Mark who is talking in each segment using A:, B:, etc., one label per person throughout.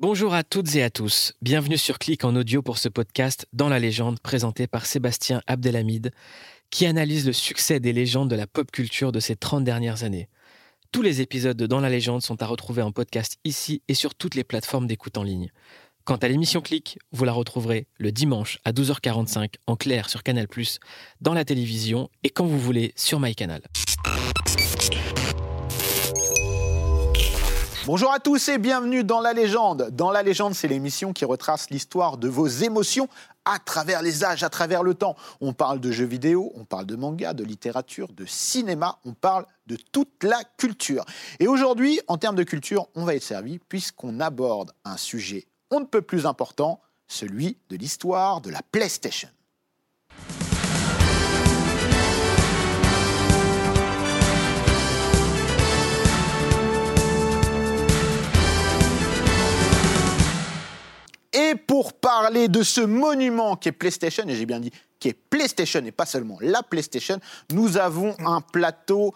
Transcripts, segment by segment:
A: Bonjour à toutes et à tous. Bienvenue sur Clic en audio pour ce podcast Dans la légende présenté par Sébastien Abdelhamid qui analyse le succès des légendes de la pop culture de ces 30 dernières années. Tous les épisodes de Dans la légende sont à retrouver en podcast ici et sur toutes les plateformes d'écoute en ligne. Quant à l'émission Clic, vous la retrouverez le dimanche à 12h45 en clair sur Canal+, dans la télévision et quand vous voulez sur MyCanal.
B: Bonjour à tous et bienvenue dans La Légende. Dans La Légende, c'est l'émission qui retrace l'histoire de vos émotions à travers les âges, à travers le temps. On parle de jeux vidéo, on parle de manga, de littérature, de cinéma, on parle de toute la culture. Et aujourd'hui, en termes de culture, on va être servi puisqu'on aborde un sujet on ne peut plus important, celui de l'histoire de la PlayStation. Et pour parler de ce monument qui est PlayStation, et j'ai bien dit qui est PlayStation et pas seulement la PlayStation, nous avons un plateau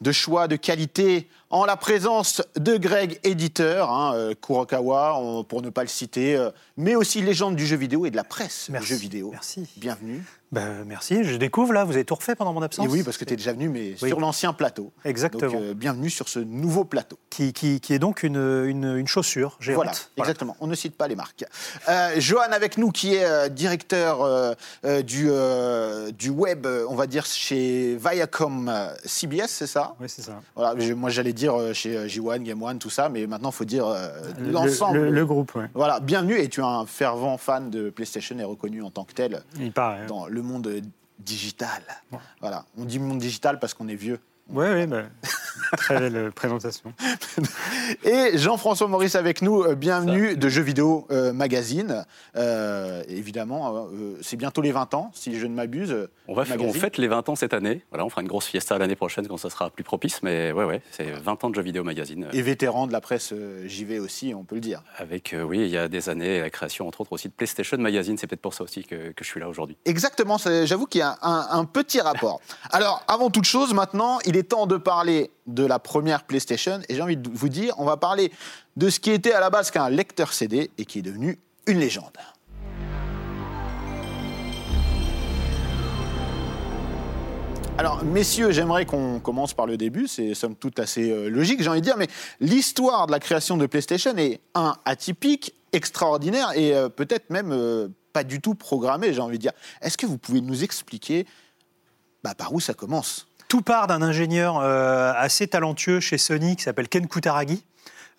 B: de choix de qualité en la présence de Greg, éditeur, hein, euh, Kurokawa, pour ne pas le citer, euh, mais aussi légende du jeu vidéo et de la presse
C: Merci.
B: du jeu vidéo.
C: Merci.
B: Bienvenue.
C: Ben, merci, je découvre là, vous avez tout refait pendant mon absence?
B: Et oui, parce que tu es déjà venu, mais
C: Oui.
B: sur l'ancien plateau.
C: Exactement.
B: Donc, euh, bienvenue sur ce nouveau plateau.
C: qui, qui, qui est donc une, une, une chaussure géante.
B: Voilà, exactement. On ne cite pas les marques. Euh, Johan avec nous, qui est euh, directeur euh, du, du web, on va dire, chez Viacom CBS, c'est ça?
C: Oui, c'est ça.
B: Voilà, moi j'allais dire chez euh, J1, Game One, tout ça, mais maintenant il faut dire
C: Le-
B: l'ensemble.
C: Le, le groupe, ouais.
B: Voilà, bienvenue et tu es un fervent fan de PlayStation et reconnu en tant que tel
C: il paraît. hein.
B: Le monde digital.
C: Ouais.
B: Voilà, on dit monde digital parce qu'on est vieux.
C: Oui, oui, ben, très belle euh, présentation.
B: Et Jean-François Maurice avec nous, euh, bienvenue de Jeux Vidéo euh, Magazine. Euh, évidemment, euh, c'est bientôt les 20 ans, si je ne m'abuse.
D: On, va fête les 20 ans cette année. Voilà, on fera une grosse fiesta l'année prochaine quand ça sera plus propice. Mais ouais, ouais, c'est 20 ans de jeux vidéo magazine.
B: Et vétéran de la presse euh, JV aussi, on peut le dire.
D: Avec, euh, oui, il y a des années, la création entre autres aussi de PlayStation Magazine. C'est peut-être pour ça aussi que, que je suis là aujourd'hui.
B: Exactement, j'avoue qu'il y a un, un petit rapport. Alors, avant toute chose, maintenant, il est temps de parler de la première PlayStation. Et j'ai envie de vous dire, on va parler de ce qui était à la base qu'un lecteur CD et qui est devenu une légende. Alors, messieurs, j'aimerais qu'on commence par le début. C'est somme toute assez euh, logique, j'ai envie de dire. Mais l'histoire de la création de PlayStation est, un, atypique, extraordinaire et euh, peut-être même euh, pas du tout programmée, j'ai envie de dire. Est-ce que vous pouvez nous expliquer bah, par où ça commence?
C: Tout part d'un ingénieur euh, assez talentueux chez Sony qui s'appelle Ken Kutaragi.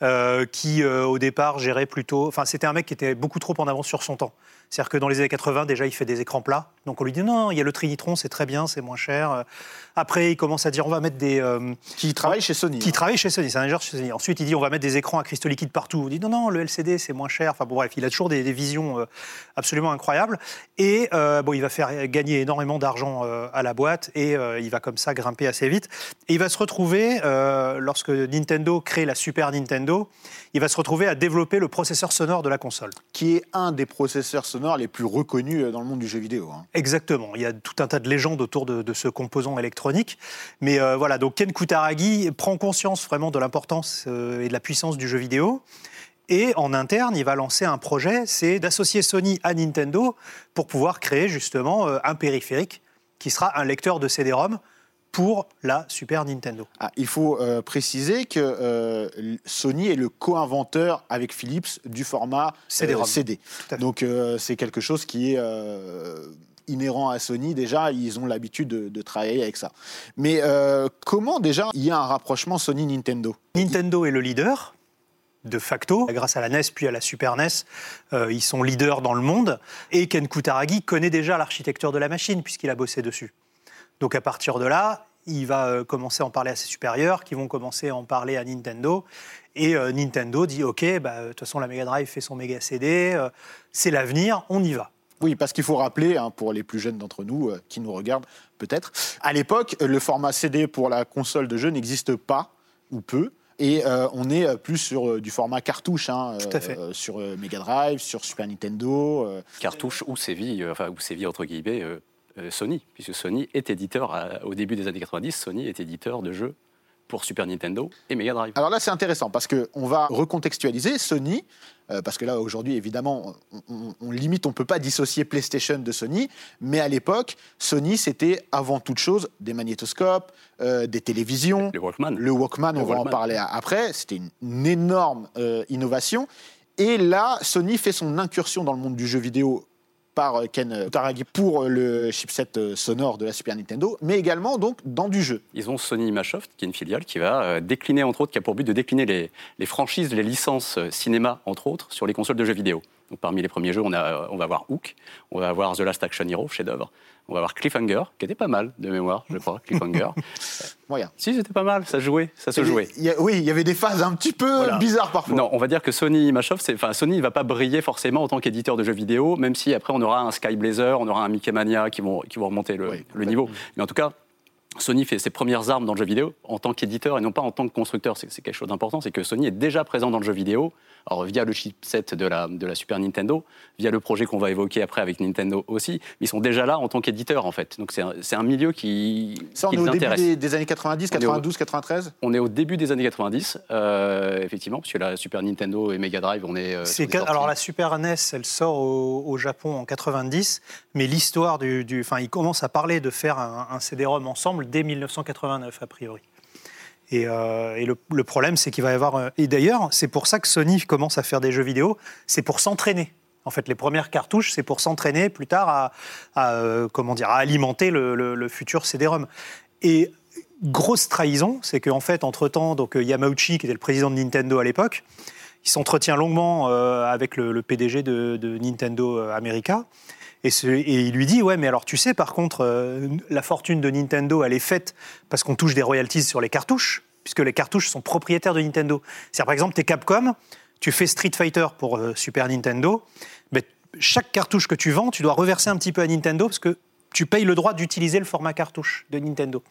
C: euh, qui euh, au départ gérait plutôt. Enfin, c'était un mec qui était beaucoup trop en avance sur son temps. C'est-à-dire que dans les années 80, déjà, il fait des écrans plats. Donc on lui dit non, il y a le Trinitron, c'est très bien, c'est moins cher. Après, il commence à dire on va mettre des. euh,
B: Qui travaille chez Sony.
C: qui
B: hein.
C: travaille chez Sony, c'est un ingénieur chez Sony. Ensuite, il dit on va mettre des écrans à cristaux liquides partout. On dit non, non, le LCD c'est moins cher. Enfin bon, bref, il a toujours des, des visions euh, absolument incroyables. Et euh, bon, il va faire gagner énormément d'argent à la boîte et il va comme ça grimper assez vite. Et il va se retrouver, lorsque Nintendo crée la Super Nintendo, il va se retrouver à développer le processeur sonore de la console.
B: Qui est un des processeurs sonores les plus reconnus dans le monde du jeu vidéo. hein.
C: Exactement. Il y a tout un tas de légendes autour de, de ce composant électronique. Mais euh, voilà, donc Ken Kutaragi prend conscience vraiment de l'importance euh, et de la puissance du jeu vidéo. Et en interne, il va lancer un projet, c'est d'associer Sony à Nintendo pour pouvoir créer justement euh, un périphérique qui sera un lecteur de CD-ROM pour la Super Nintendo.
B: Ah, il faut euh, préciser que euh, Sony est le co-inventeur avec Philips du format euh. CD.
C: À fait.
B: Donc euh, c'est quelque chose qui est euh, inhérent à Sony. Déjà, ils ont l'habitude de, travailler avec ça. Mais euh, comment déjà il y a un rapprochement Sony-Nintendo?
C: Nintendo est le leader. De facto, grâce à la NES puis à la Super NES, euh, ils sont leaders dans le monde. Et Ken Kutaragi connaît déjà l'architecture de la machine puisqu'il a bossé dessus. Donc à partir de là, il va euh, commencer à en parler à ses supérieurs, qui vont commencer à en parler à Nintendo. Et Nintendo dit Ok, bah, de toute façon, la Mega Drive fait son Mega CD, c'est l'avenir, on y va.
B: Oui, parce qu'il faut rappeler, hein, pour les plus jeunes d'entre nous euh, qui nous regardent peut-être, à l'époque, le format CD pour la console de jeu n'existe pas, ou peu. Et euh, on est euh, plus sur euh, du format cartouche, hein,
C: Tout à fait.
B: euh, sur euh, Mega Drive, sur Super Nintendo. euh,
D: Cartouche ou séville, euh, enfin, ou séville entre guillemets, Sony, puisque Sony est éditeur, à- au début des années 90, Sony est éditeur de jeux pour Super Nintendo et Mega Drive.
B: Alors là, c'est intéressant parce qu'on va recontextualiser Sony, euh, parce que là, aujourd'hui, évidemment, on, on- on limite, on ne peut pas dissocier PlayStation de Sony, mais à l'époque, Sony, c'était avant toute chose des magnétoscopes, euh, des télévisions,
D: Le Walkman.
B: le Walkman,
D: Le
B: on va en parler après, c'était une, une énorme euh, innovation. Et là, Sony fait son incursion dans le monde du jeu vidéo par euh, Ken Kutaragi pour euh, le chipset euh, sonore de la Super Nintendo, mais également donc dans du jeu.
D: Ils ont Sony Imagesoft, qui est une filiale qui va décliner, entre autres, qui a pour but de décliner les, franchises, les licences cinéma, entre autres, sur les consoles de jeux vidéo. Donc, parmi les premiers jeux, on, a, euh, on va avoir Hook, on va avoir The Last Action Hero, chef-d'œuvre, on va avoir Cliffhanger, qui était pas mal de mémoire, je crois, Cliffhanger.
B: Moyen.
D: si, c'était pas mal, ça jouait, ça se jouait.
B: Il y a- oui, il y avait des phases un petit peu
D: Voilà.
B: bizarres parfois.
D: Non, on va dire que Sony Imagesoft, c'est- enfin Sony ne va pas briller forcément en tant qu'éditeur de jeux vidéo, même si après on aura un Sky Blazer, on aura un Mickey Mania qui vont, qui vont remonter le,
B: Oui,
D: le niveau. Mais en tout cas, Sony fait ses premières armes dans le jeu vidéo en tant qu'éditeur et non pas en tant que constructeur. C'est quelque chose d'important, c'est que Sony est déjà présent dans le jeu vidéo, alors via le chipset de la, de la Super Nintendo, via le projet qu'on va évoquer après avec Nintendo aussi, mais ils sont déjà là en tant qu'éditeur en fait. Donc c'est un, milieu qui,
B: Ça, on
D: qui
B: est au début des, des années 90,
D: On est au-
B: 92, 93
D: On est au début des années 90, euh, effectivement, puisque la Super Nintendo et Mega Drive, on est. euh,
C: que- alors la Super NES, elle sort au, au Japon en 90, mais l'histoire du, du- enfin, ils commencent à parler de faire un, un CD-ROM ensemble dès 1989 a priori. Et, euh, le, problème, c'est qu'il va y avoir. euh, Et d'ailleurs, c'est pour ça que Sony commence à faire des jeux vidéo. C'est pour s'entraîner. En fait, les premières cartouches, c'est pour s'entraîner plus tard à, euh, comment dire, à alimenter le, futur CD-ROM. Et grosse trahison, c'est qu'en fait, entre-temps, donc, Yamauchi, qui était le président de Nintendo à l'époque, il s'entretient longuement avec le, PDG de, de Nintendo America. Et, il lui dit Ouais, mais alors tu sais, par contre, euh, la fortune de Nintendo, elle est faite parce qu'on touche des royalties sur les cartouches, puisque les cartouches sont propriétaires de Nintendo. C'est-à-dire, par exemple, tu es Capcom, tu fais Street Fighter pour euh, Super Nintendo, mais chaque cartouche que tu vends, tu dois reverser un petit peu à Nintendo parce que tu payes le droit d'utiliser le format cartouche de Nintendo.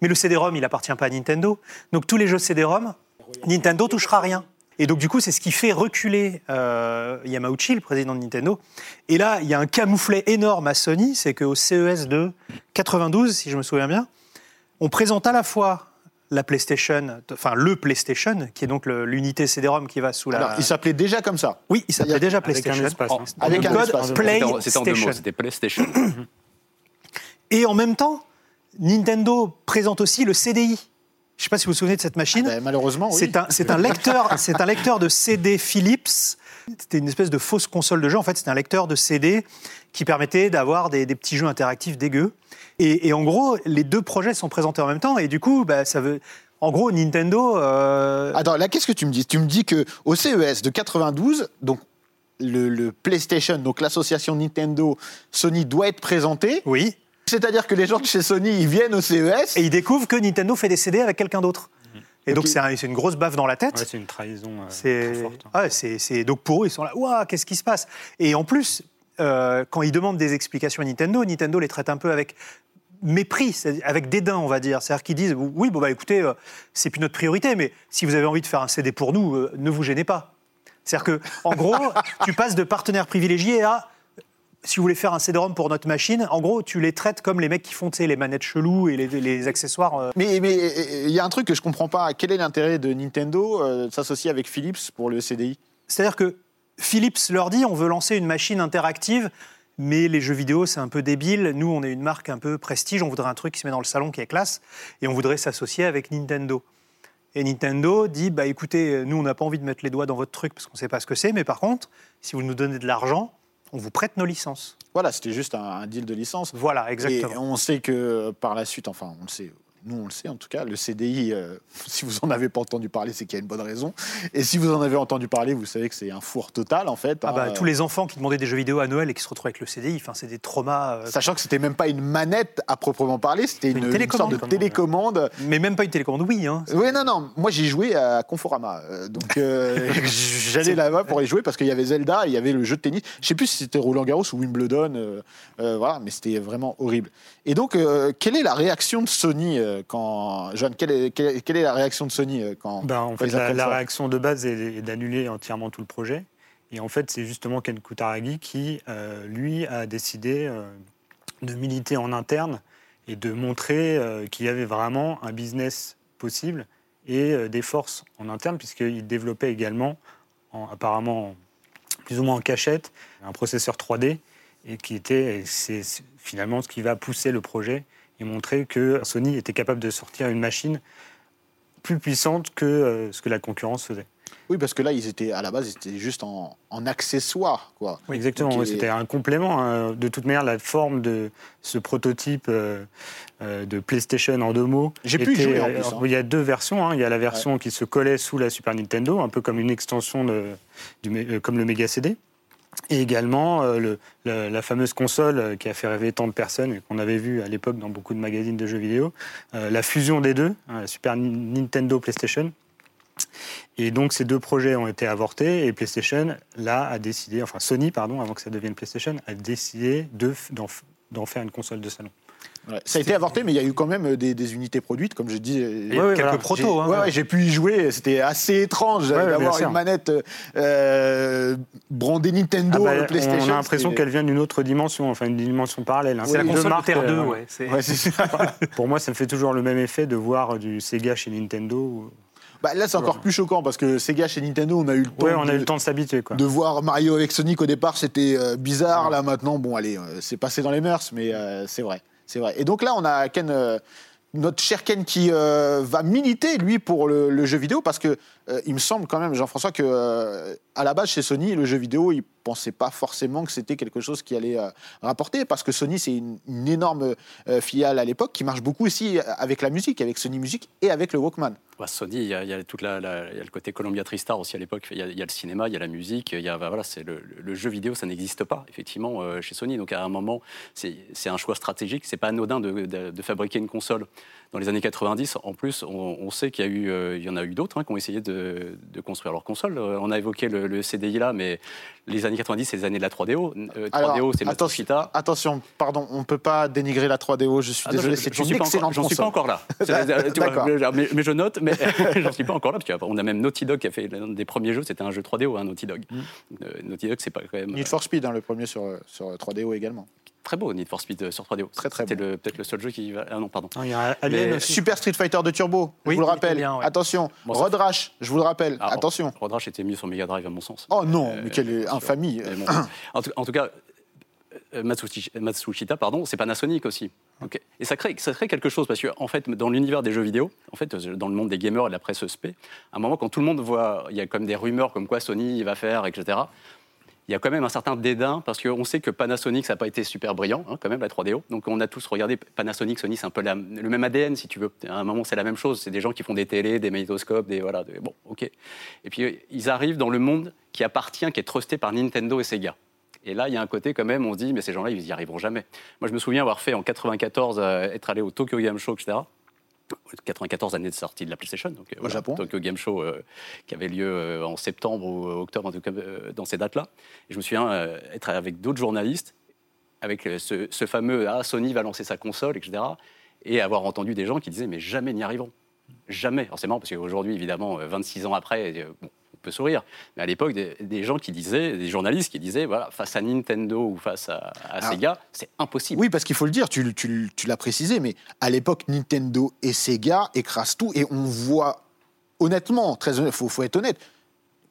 C: Mais le CD-ROM, il appartient pas à Nintendo. Donc tous les jeux CD-ROM, Nintendo touchera rien. Et donc du coup, c'est ce qui fait reculer euh, Yamauchi, le président de Nintendo. Et là, il y a un camouflet énorme à Sony, c'est qu'au CES de 92, si je me souviens bien, on présente à la fois la PlayStation, enfin le PlayStation, qui est donc l'unité CD-ROM qui va sous la.
B: Alors, il s'appelait déjà comme ça.
C: oui, il s'appelait déjà
E: Avec un
C: PlayStation.
E: hein.
B: Avec un
C: code
B: espace.
C: Play-
D: C'était en- deux mots,
C: PlayStation.
D: c'était PlayStation.
C: Et en même temps, Nintendo présente aussi le CDI. Je ne sais pas si vous vous souvenez de cette machine.
B: Ben, malheureusement, oui.
C: C'est un, c'est un lecteur, c'est un lecteur de CD Philips. C'était une espèce de fausse console de jeu. En fait, c'était un lecteur de CD qui permettait d'avoir des, des petits jeux interactifs dégueux. Et, et en gros, les deux projets sont présentés en même temps. Et du coup, bah, ça veut. En gros, Nintendo. euh,
B: Attends, là, qu'est-ce que tu me dis? Tu me dis que au CES de 92, donc le, le PlayStation, donc l'association Nintendo Sony doit être présenté.
C: Oui.
B: C'est-à-dire que les gens de chez Sony, ils viennent au CES.
C: Et ils découvrent que Nintendo fait des CD avec quelqu'un d'autre. Et donc, c'est un- c'est une grosse baffe dans la tête.
E: Ouais, c'est une trahison euh,
C: C'est
E: très forte.
C: ah ouais, c'est- c'est- donc pour eux, ils sont là. Ouah, qu'est-ce qui se passe? Et en plus, euh, quand ils demandent des explications à Nintendo, Nintendo les traite un peu avec mépris, avec dédain, on va dire. C'est-à-dire qu'ils disent oui, bon bah écoutez, euh, c'est plus notre priorité, mais si vous avez envie de faire un CD pour nous, euh, ne vous gênez pas. C'est-à-dire que, en gros, tu passes de partenaire privilégié à si vous voulez faire un CD-ROM pour notre machine, en gros, tu les traites comme les mecs qui font les manettes cheloues et les, les accessoires. euh,
B: Mais mais, euh, il y a un truc que je comprends pas. Quel est l'intérêt de Nintendo euh, de s'associer avec Philips pour le CDI
C: C'est-à-dire que Philips leur dit on veut lancer une machine interactive, mais les jeux vidéo c'est un peu débile. Nous on est une marque un peu prestige, on voudrait un truc qui se met dans le salon qui est classe, et on voudrait s'associer avec Nintendo. Et Nintendo dit bah écoutez, nous on n'a pas envie de mettre les doigts dans votre truc parce qu'on ne sait pas ce que c'est, mais par contre, si vous nous donnez de l'argent, on vous prête nos licences.
B: Voilà, c'était juste un, un deal de licence.
C: Voilà, exactement.
B: Et on sait que par la suite, enfin, on le sait, nous on le sait en tout cas, le CDI, euh, si vous en avez pas entendu parler, c'est qu'il y a une bonne raison. Et si vous en avez entendu parler, vous savez que c'est un four total en fait.
F: Ah
B: hein.
F: bah, tous les enfants qui demandaient des jeux vidéo à Noël et qui se retrouvent avec le CDI, enfin, c'est des traumas. euh,
B: Sachant que c'était même pas une manette à proprement parler, c'était
F: Une
B: une, une
F: télécommande,
B: sorte de
F: dit.
B: télécommande.
F: Mais même pas une télécommande, oui. Hein.
B: Oui, non, non. Moi, j'ai joué à Conforama. Euh, donc, euh, j'allais là-bas pour y jouer parce qu'il y avait Zelda il y avait le jeu de tennis. Je sais plus si c'était Roland Garros ou Wimbledon. euh, euh, voilà, mais c'était vraiment horrible. Et donc, euh, quelle est la réaction de Sony euh, quand. John, quelle est, quelle est- la réaction de Sony euh, quand.
E: Ben, en
B: quand
E: fait, la, réaction de base est, d'annuler entièrement tout le projet. Et en fait, c'est justement Ken Kutaragi qui, euh, lui, a décidé de militer en interne et de montrer qu'il y avait vraiment un business possible et des forces en interne, puisqu'il développait également, en- apparemment plus ou moins en cachette, un processeur 3D, et qui était, c'est finalement ce qui va pousser le projet et montrer que Sony était capable de sortir une machine plus puissante que euh, ce que la concurrence faisait.
B: Oui, parce que là, ils étaient à la base, ils étaient juste en, en accessoire, quoi.
E: Oui, exactement. C'était un complément. hein. De toute manière, la forme de ce prototype euh, euh, de PlayStation en deux mots.
B: J'ai pu y jouer, en plus, hein.
E: Il y a deux versions. hein. Il y a la version qui se collait sous la Super Nintendo, un peu comme une extension de, du, euh, comme le Mega CD. Et également euh, la, fameuse console euh, qui a fait rêver tant de personnes et qu'on avait vu à l'époque dans beaucoup de magazines de jeux vidéo, euh, la fusion des deux, hein, la Super Ni- Nintendo PlayStation. Et donc ces deux projets ont été avortés et PlayStation là a décidé, enfin Sony pardon, avant que ça devienne PlayStation, a décidé d'en faire une console de salon.
B: Ouais. Ça a été avorté, mais il y a eu quand même euh, des, des unités produites, comme je dis. euh,
F: Et
E: Ouais, ouais,
F: quelques
E: voilà.
F: protos.
B: J'ai-
F: hein.
B: ouais, ouais, j'ai pu y jouer. C'était assez étrange d'avoir une manette euh, brandée Nintendo
E: Ah bah,
B: euh, PlayStation.
E: on a l'impression
B: c'était-
E: qu'elle vient d'une autre dimension, enfin une dimension parallèle. hein.
F: C'est la console de
E: marques,
F: Terre 2,
E: euh,
F: ouais. c'est-
B: Ouais, c'est ça.
E: Pour moi, ça me fait toujours le même effet de voir du Sega chez Nintendo.
B: Bah, là, c'est encore plus choquant parce que Sega chez Nintendo, on a eu le temps,
E: Ouais, on a
B: de,
E: eu le temps de s'habituer. quoi.
B: de voir Mario avec Sonic au départ. C'était euh, bizarre. Là, maintenant, bon, allez, euh, c'est passé dans les mœurs, mais euh, c'est vrai. C'est vrai. Et donc là, on a Ken, euh, notre cher Ken qui euh, va militer, lui, pour le, le jeu vidéo parce que euh, il me semble quand même, Jean-François, que euh, à la base, chez Sony, le jeu vidéo, ils pensaient pas forcément que c'était quelque chose qui allait euh, rapporter parce que Sony, c'est une, énorme filiale à l'époque qui marche beaucoup aussi avec la musique, avec Sony Music et avec le Walkman.
D: Bah, Sony, il y, a, toute le côté Columbia TriStar aussi à l'époque. Il y, a, le cinéma, il y a la musique, il y a bah, voilà, c'est le, jeu vidéo, ça n'existe pas effectivement chez Sony. Donc à un moment, c'est un choix stratégique. C'est pas anodin de fabriquer une console dans les années 90. En plus, on, on sait qu'il y a eu, euh, il y en a eu d'autres hein, qui ont essayé de, de construire leur console. Euh, on a évoqué le, le CDI là, mais les années 90, c'est les années de la 3DO. Euh, 3DO,
B: Alors,
D: c'est
B: attention, attention, pardon, on ne peut pas dénigrer la 3DO, je suis
D: Ah
B: désolé, c'est une excellente
D: J'en suis pas encore là. Tu vois, mais- mais je note, mais j'en suis pas encore là, parce qu'on a même Naughty Dog qui a fait l'un des premiers jeux, c'était un jeu 3DO, hein, Naughty Dog.
B: Mm.
D: Euh, Naughty Dog, c'est pas quand même
B: Need for Speed, hein, le premier sur, sur 3DO également.
D: Très beau, Need for Speed euh, sur 3DO.
B: Très, très
D: C'était
B: bon.
D: peut-être le seul jeu qui va. Ah non, pardon.
E: Non, Il y a Alien
D: Mais-
E: aussi.
B: Super Street Fighter de Turbo,
F: Oui,
B: je vous le rappelle.
F: était bien, ouais.
B: Attention,
D: Bon,
B: Road Rash, je vous le rappelle.
D: Ah,
B: Attention.
D: Road Rash était mieux sur Mega Drive, à mon sens.
B: Oh non,
D: Euh,
B: mais quelle infamie.
D: Bon. en, tout, en tout cas, euh, Matsushi- Matsushita, pardon, c'est Panasonic aussi. Ok. Et ça crée, ça crée quelque chose parce que, en fait, dans l'univers des jeux vidéo, en fait, dans le monde des gamers et de la presse spé, à un moment, quand tout le monde voit, il y a comme des rumeurs comme quoi Sony va faire, etc. Il y a quand même un certain dédain parce qu'on sait que Panasonic, ça n'a pas été super brillant, hein, quand même, la 3DO. Donc on a tous regardé Panasonic, Sony, c'est un peu le même ADN, si tu veux. À un moment, c'est la même chose. C'est des gens qui font des télés, des magnétoscopes, des. Voilà, des- bon, ok. Et puis ils arrivent dans le monde qui appartient, qui est trusté par Nintendo et Sega. Et là, il y a un côté quand même, on se dit, mais ces gens-là, ils n'y arriveront jamais. Moi, je me souviens avoir fait en 94, euh, être allé au Tokyo Game Show, etc. 94 année de sortie de la PlayStation, donc euh, voilà,
B: Japon.
D: Tokyo Game Show euh, qui avait lieu euh, en septembre ou octobre, en tout cas euh, dans ces dates-là. Et je me souviens être avec d'autres journalistes, avec ce, ce fameux ah Sony va lancer sa console, etc. Et avoir entendu des gens qui disaient mais jamais n'y arriveront, jamais. Alors c'est marrant parce qu'aujourd'hui évidemment, euh, 26 ans après, bon, peut sourire, mais à l'époque des, des gens qui disaient, des journalistes qui disaient voilà face à Nintendo ou face à, à
B: Alors,
D: Sega, c'est impossible.
B: Oui, parce qu'il faut le dire, tu, tu- tu l'as précisé, mais à l'époque, Nintendo et Sega écrasent tout et on voit, honnêtement, très honnête, faut, faut être honnête,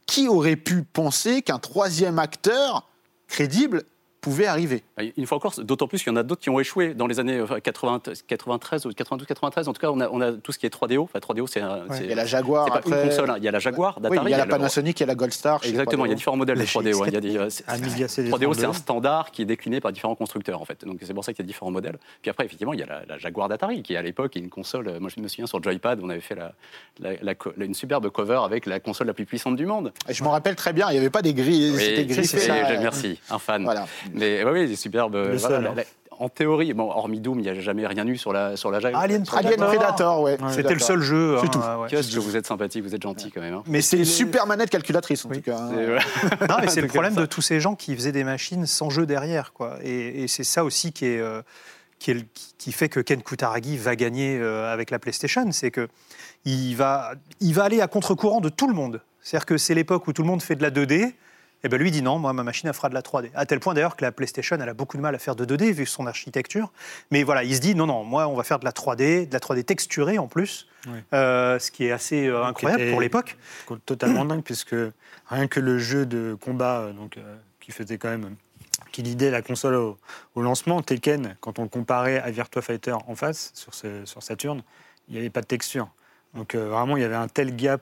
B: qui aurait pu penser qu'un troisième acteur crédible pouvait arriver.
D: Une fois encore, d'autant plus qu'il y en a d'autres qui ont échoué dans les années enfin, 80, 93 ou 92, 93. En tout cas, on a, on a tout ce qui est 3DO. Enfin, 3DO, c'est un-
B: Il y a la Jaguar
D: c'est pas
B: après.
D: une console. hein. Il y a la Jaguar
B: Oui, il y a la Panasonic, il y a la Gold Star.
D: Exactement, il y a
B: 3DO.
D: différents modèles de
C: La
D: 3DO. hein. Il y a
C: GX4.
D: des, euh, c'est-
E: Amiga CD
D: 3DO, c'est un
E: 32.
D: standard qui est décliné par différents constructeurs, en fait. Donc c'est pour ça qu'il y a différents modèles. Puis après, effectivement, il y a la, la Jaguar d'Atari, qui à l'époque est une console. euh, Moi, je me souviens sur Joypad, on avait fait la, la- une superbe cover avec la console la plus puissante du monde.
B: Et Je me rappelle très bien, il n'y avait pas des grilles, c'était
D: Oui, je- merci, un fan.
B: Voilà.
D: Mais oui, oui, superbe.
E: Le
D: voilà,
E: seul,
D: la-
E: hein.
D: la- en théorie, bon, hormis Doom, il n'y a jamais rien eu sur la, sur la Jaguar.
C: Alien
B: Alien Predator, ouais.
C: C'était le seul jeu.
B: C'est
C: hein,
B: tout.
C: ouais.
D: Qu'est-ce que vous êtes sympathique, vous êtes gentil quand même. hein.
C: Mais
B: C'est une super manette calculatrice, en
C: Oui.
B: tout cas. hein.
C: Non, mais c'est le problème de tous ces gens qui faisaient des machines sans jeu derrière, quoi. Et, et c'est ça aussi qui est, euh, qui, est le- qui fait que Ken Kutaragi va gagner euh, avec la PlayStation, c'est que il va, il va aller à contre-courant de tout le monde. C'est-à-dire que c'est l'époque où tout le monde fait de la 2D. Et ben lui dit non, moi ma machine elle fera de la 3D. À tel point d'ailleurs que la PlayStation elle a beaucoup de mal à faire de 2D vu son architecture. Mais voilà, il se dit non non, moi on va faire de la 3D, de la 3D texturée en plus. Euh, ce qui est assez euh, incroyable pour l'époque.
E: totalement dingue, puisque rien que le jeu de combat, euh, donc, euh, qui faisait quand même. qui lidait la console au, au lancement, Tekken, quand on le comparait à Virtua Fighter en face, sur, ce- sur Saturn, il n'y avait pas de texture. Donc vraiment, il y avait un tel gap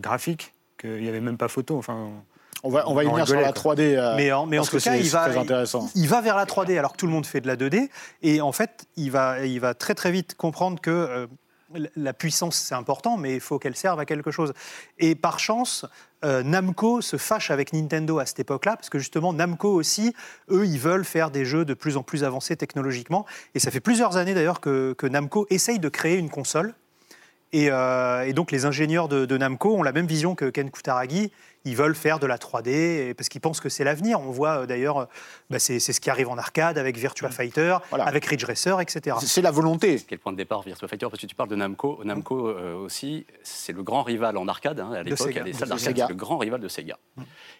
E: graphique qu'il n'y avait même pas photo. Enfin,
B: On va, on va y
E: On
B: venir sur la
E: quoi.
B: 3D. euh,
C: Mais en, mais en tout cas, il va, il va vers la 3D alors que tout le monde fait de la 2D. Et en fait, il va, il va très très vite comprendre que euh, la puissance c'est important, mais il faut qu'elle serve à quelque chose. Et par chance, euh, Namco se fâche avec Nintendo à cette époque-là, parce que justement Namco aussi, eux, ils veulent faire des jeux de plus en plus avancés technologiquement. Et ça fait plusieurs années d'ailleurs que, que Namco essaye de créer une console. Et, euh, et donc les ingénieurs de, de Namco ont la même vision que Ken Kutaragi. Ils veulent faire de la 3D et- parce qu'ils pensent que c'est l'avenir. On voit euh, d'ailleurs, euh, bah, c'est ce qui arrive en arcade avec Virtua Fighter,
B: Voilà.
C: avec Ridge Racer, etc.
B: C'est- la volonté.
D: Quel point de départ Virtua Fighter Parce que tu parles de Namco. Namco euh, aussi, c'est le grand rival en arcade hein, à l'époque. Des salles d'arcade,
B: Sega.
D: c'est le grand rival de Sega.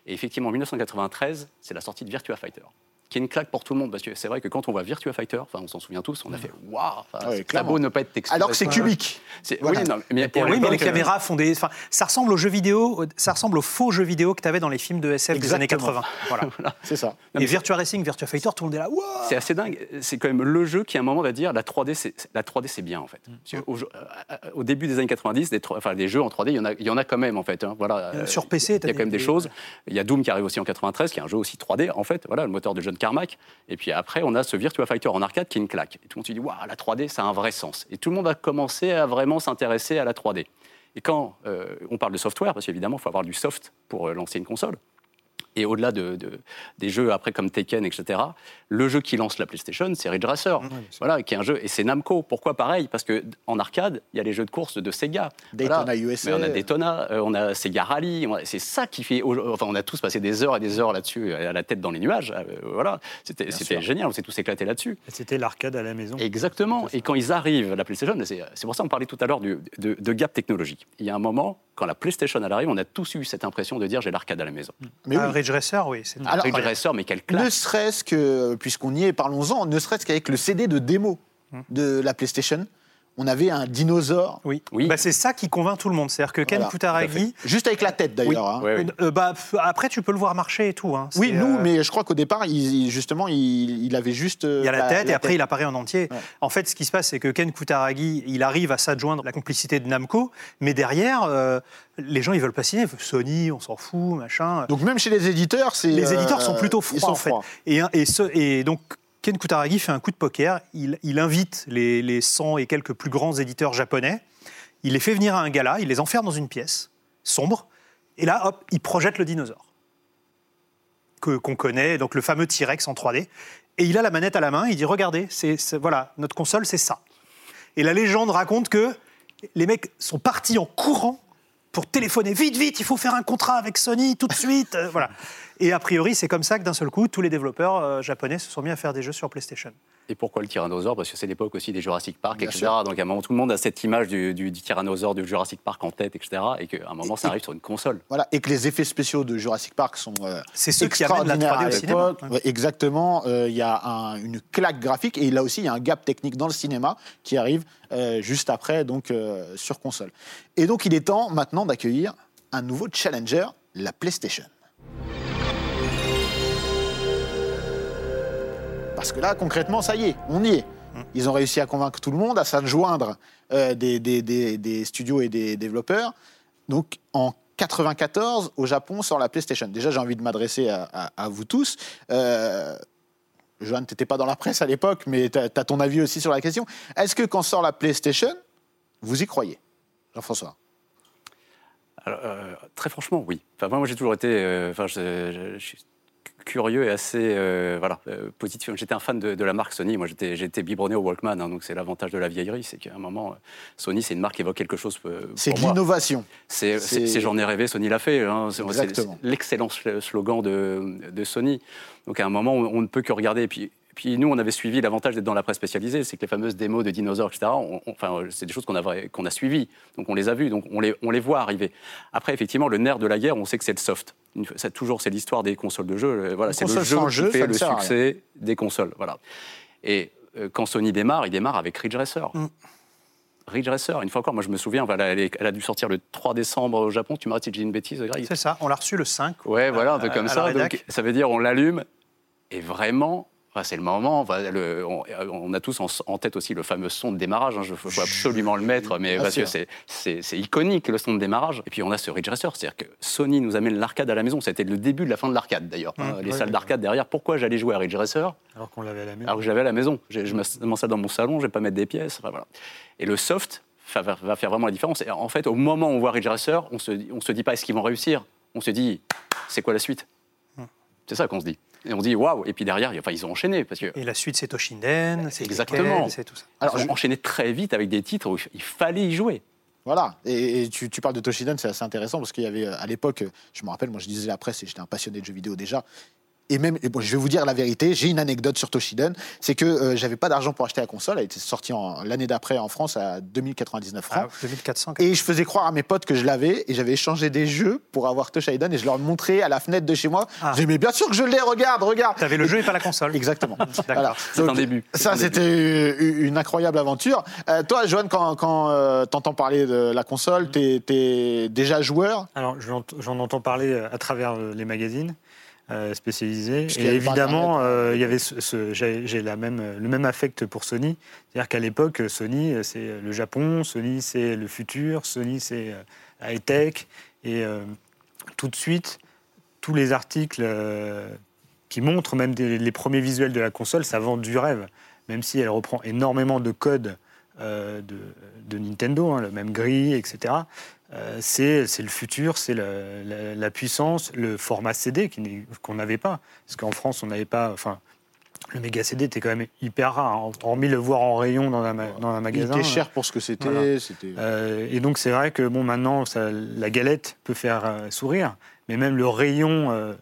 D: Et effectivement, en 1993, c'est la sortie de Virtua Fighter. Qui est une claque pour tout le monde, parce que c'est vrai que quand on voit Virtua Fighter, enfin on s'en souvient tous, on a fait waouh, pas
B: clairement.
D: beau ne pas être texturé.
B: Alors que c'est cubique.
D: C'est-
B: Voilà.
D: Oui, non, mais,
C: oui, les
D: l'époque,
C: caméras font des. Enfin, ça ressemble aux jeux vidéo, ça ressemble aux faux jeux vidéo que tu avais dans les films de SF des années
B: Exactement.
C: 80. Voilà.
B: C'est ça.
C: Et Virtua Racing, Virtua Fighter, tout le monde est là. Wow
D: C'est assez dingue. C'est quand même le jeu qui, à un moment, va dire la 3D, c'est la 3D, c'est bien en fait. Au, euh, au début des années 90, des, enfin, des jeux en 3D, il y en a, il y en a quand même en fait. hein. Voilà.
C: Euh,
D: Euh,
C: sur PC,
D: il y a quand même
C: des-
D: des choses. Il y a Doom qui arrive aussi en 93, qui est un jeu aussi 3D en fait. Voilà, le moteur de John Carmack. Et puis après, on a ce Virtua Fighter en arcade qui est une claque. Et tout le monde se dit waouh, la 3D, ça a un vrai sens. Et tout le monde a commencé à vraiment s'intéresser à la 3D. Et quand euh, on parle de software, parce qu'évidemment, il faut avoir du soft pour euh, lancer une console. Et au-delà de, de- des jeux après comme Tekken, etc., le jeu qui lance la PlayStation, c'est Ridge Racer, voilà, qui est un jeu, et c'est Namco. Pourquoi pareil? Parce que en arcade, il y a les jeux de course de Sega.
B: Daytona
D: Voilà.
B: USA.
D: Mais on a Daytona, euh, on a Sega Rally, a- c'est ça qui fait. Enfin, on a tous passé des heures et des heures là-dessus, à la tête dans les nuages. euh, voilà, c'était génial, on s'est tous éclatés là-dessus.
E: c'était l'arcade à la maison.
D: Exactement. Et quand ils arrivent, la PlayStation, c'est pour ça qu'on parlait tout à l'heure du- de, de gap technologique. Il y a un moment, quand la PlayStation elle arrive, on a tous eu cette impression de dire j'ai l'arcade à la maison.
B: Mais
C: Ah,
B: oui.
C: Racer, oui. c'est-
D: Ridge Racer, mais quelle classe
B: Ne serait-ce que, puisqu'on y est, parlons-en, ne serait-ce qu'avec le CD de démo de la PlayStation, on avait un dinosaure,
C: Oui.
D: Oui.
C: Bah, c'est ça qui convainc tout le monde. C'est-à-dire que Ken
B: Voilà,
C: Kutaragi.
B: juste avec la tête d'ailleurs. hein.
D: Oui.
C: Euh, bah, après, tu peux le voir marcher et tout. hein.
B: Oui, nous,
C: euh,
B: mais je crois qu'au départ, il, justement, il, il avait juste. euh,
C: Il y a la, tête et après il apparaît en entier.
B: Ouais.
C: En fait, ce qui se passe, c'est que Ken Kutaragi, il arrive à s'adjoindre la complicité de Namco, mais derrière, euh, les gens ils veulent pas signer. Sony, on s'en fout, machin.
B: Donc même chez les éditeurs, c'est.
C: les éditeurs sont plutôt
B: ils
C: froids
B: sont
C: en fait.
B: froids.
C: Et, et, ce- et donc Ken Kutaragi fait un coup de poker. Il, invite les, les 100 et quelques plus grands éditeurs japonais. Il les fait venir à un gala. Il les enferme dans une pièce sombre. Et là, hop, il projette le dinosaure que qu'on connaît, donc le fameux T-Rex en 3D. Et il a la manette à la main. Il dit regardez, c'est- voilà notre console, c'est ça. Et la légende raconte que les mecs sont partis en courant pour téléphoner vite, vite, il faut faire un contrat avec Sony tout de suite. euh, voilà. Et a priori, c'est comme ça que d'un seul coup, tous les développeurs euh, japonais se sont mis à faire des jeux sur PlayStation.
D: Et pourquoi le tyrannosaure? Parce que c'est l'époque aussi des Jurassic Park,
B: Bien
D: etc.
B: sûr.
D: Donc à un moment, tout le monde a cette image du, du- du tyrannosaure de Jurassic Park en tête, etc. Et qu'à un moment, ça arrive sur une console.
B: Voilà, et que les effets spéciaux de Jurassic Park sont euh,
C: C'est ceux qui amènent la
B: extraordinaires
C: 3D au cinéma.
B: Ouais, exactement, euh, il y a un- une claque graphique et là aussi il y a un gap technique dans le cinéma qui arrive euh, juste après donc euh, sur console. Et donc il est temps maintenant d'accueillir un nouveau challenger, la PlayStation. Parce que là, concrètement, ça y est, on y est. Ils ont réussi à convaincre tout le monde, à s'adjoindre euh, des, des- des- des studios et des développeurs. Donc, en 94, au Japon, sort la PlayStation. Déjà, j'ai envie de m'adresser à, à- à vous tous. Euh, Johan, tu n'étais pas dans la presse à l'époque, mais tu as, ton avis aussi sur la question. Est-ce que quand sort la PlayStation, vous y croyez Jean-François?
D: Alors, euh, très franchement, oui. Enfin, moi, j'ai toujours été. euh, enfin, je, je- je suis curieux et assez euh, voilà, euh, positif. J'étais un fan de, de la marque Sony. Moi, j'étais j'étais biberonné au Walkman. hein, donc, c'est l'avantage de la vieillerie. C'est qu'à un moment, euh, Sony, c'est une marque qui évoque quelque chose.
B: C'est de l'innovation.
D: C'est j'en ai rêvé, Sony l'a fait. hein. C'est- l'excellent sl- slogan de, de Sony. Donc à un moment, on, on ne peut que regarder. Et puis, puis nous, on avait suivi l'avantage d'être dans la presse spécialisée, c'est que les fameuses démos de dinosaures, etc. on- on- enfin, c'est des choses qu'on a qu'on a suivies. Donc on les a vues, donc on les, on les voit arriver. Après, effectivement, le nerf de la guerre, on sait que c'est le soft. Ça, toujours, c'est l'histoire des consoles de jeu. Euh, Voilà, c'est le jeu qui
B: jeu,
D: fait le succès des consoles. Voilà. Et euh, quand Sony démarre, il démarre avec Ridge Racer. Ridge Racer, une fois encore, moi je me souviens, voilà, elle, a dû sortir le 3 décembre au Japon. Tu m'arrêtes si je dis une bêtise, Greg
C: C'est ça, on l'a reçu le 5.
D: Ouais, voilà, un peu comme
C: à
D: ça. Donc, ça veut dire on l'allume et vraiment, enfin, c'est le moment. le- on, on a tous en, en tête aussi le fameux son de démarrage. Il faut absolument le mettre, mais parce que c'est- iconique le son de démarrage. Et puis on a ce Ridge Racer, c'est-à-dire que Sony nous amène l'arcade à la maison. C'était le début de la fin de l'arcade d'ailleurs. hein, les
E: ouais,
D: salles
E: ouais.
D: d'arcade derrière. Pourquoi j'allais jouer à Ridge Racer?
E: Alors qu'on l'avait à la maison.
D: alors que j'avais à la maison. Je m'installe dans mon salon, je vais pas mettre des pièces. enfin, voilà. Et le soft va, faire vraiment la différence. Et en fait, au moment où on voit Ridge Racer, on se, on se dit pas est-ce qu'ils vont réussir? On se dit c'est quoi la suite? C'est ça qu'on se dit. Et on se dit waouh. Et puis derrière, enfin, ils ont enchaîné parce que
C: Et la suite, c'est Toshinden, c'est
D: Exactement.
C: C'est tout ça.
B: Alors,
D: ils ont enchaîné très vite avec des titres où il fallait y jouer.
B: Voilà, et, et tu, tu parles de Toshiden, c'est assez intéressant parce qu'il y avait euh, à l'époque, je me rappelle, moi je disais la presse et j'étais un passionné de jeux vidéo déjà. Et même, et bon, je vais vous dire la vérité, j'ai une anecdote sur Toshiden, c'est que euh, j'avais pas d'argent pour acheter la console, elle était sortie en- l'année d'après en France à 2099 francs.
C: Ah, 2400.
B: Et je faisais croire à mes potes que je l'avais et j'avais échangé des jeux pour avoir Toshiden et je leur montrais à la fenêtre de chez moi.
C: Ah.
B: J'ai dit, mais bien sûr que je l'ai, regarde, regarde.
C: T'avais le jeu et pas la console.
B: Exactement. Voilà.
D: C'est
B: Donc,
D: un début. C'est
B: Ça, c'était une une incroyable aventure. Euh, toi, Joanne, quand, quand euh, t'entends parler de la console, t'es es déjà joueur?
E: Alors, j'en j'en entends parler euh, à travers les magazines euh, spécialisés. Et évidemment, euh, il y avait ce, ce- j'ai la même, le même affect pour Sony. C'est-à-dire qu'à l'époque, Sony, euh, c'est le Japon, Sony, c'est le futur, Sony, c'est euh, la high-tech. Et euh, tout de suite, tous les articles qui montrent même des- les premiers visuels de la console, ça vend du rêve. Même si elle reprend énormément de codes de, de Nintendo, hein, le même gris, etc. Euh, c'est le futur, c'est la, la puissance, le format CD qu'on n'avait pas. Parce qu'en France, on n'avait pas. Enfin, le méga CD était quand même hyper rare, hein, hormis le voir en rayon dans un, ma- dans un
B: Il
E: magasin.
B: était cher pour ce que c'était.
E: Voilà. Euh, et donc c'est vrai que bon maintenant ça- la galette peut faire euh, sourire, mais même le rayon euh,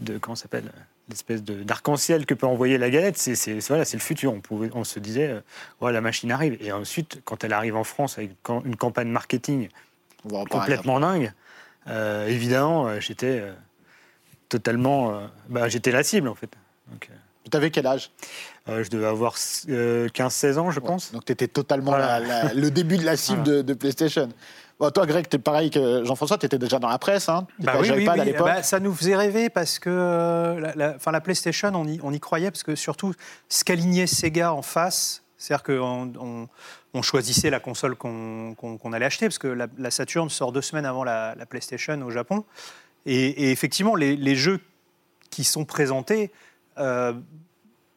E: de comment s'appelle l'espèce de- d'arc-en-ciel que peut envoyer la galette, c'est voilà, c'est le futur. On, pouvait, on se disait, euh, ouais, la machine arrive. Et ensuite, quand elle arrive en France avec une campagne marketing
B: On
E: complètement dingue, euh, évidemment, euh, j'étais euh, totalement, bah, j'étais la cible en fait. Donc,
B: après. T'avais quel âge?
E: euh, je devais avoir euh, 15-16 ans, je pense.
B: Donc t'étais totalement
E: Voilà.
B: la- la- le début de la cible
E: Voilà.
B: de, de PlayStation. Bon, toi, Greg, t'es pareil que Jean-François, t'étais déjà dans la presse. Hein
C: Bah oui, oui,
B: Joypad à
C: oui.
B: l'époque.
C: Bah, ça nous faisait rêver parce que euh, la, la- enfin, la PlayStation, on y, on y croyait parce que surtout ce qu'alignait Sega en face, c'est-à-dire qu'on on, on choisissait la console qu'on qu'on- qu'on allait acheter parce que la, la Saturn sort deux semaines avant la, la PlayStation au Japon. Et, et effectivement, les, les jeux qui sont présentés, euh,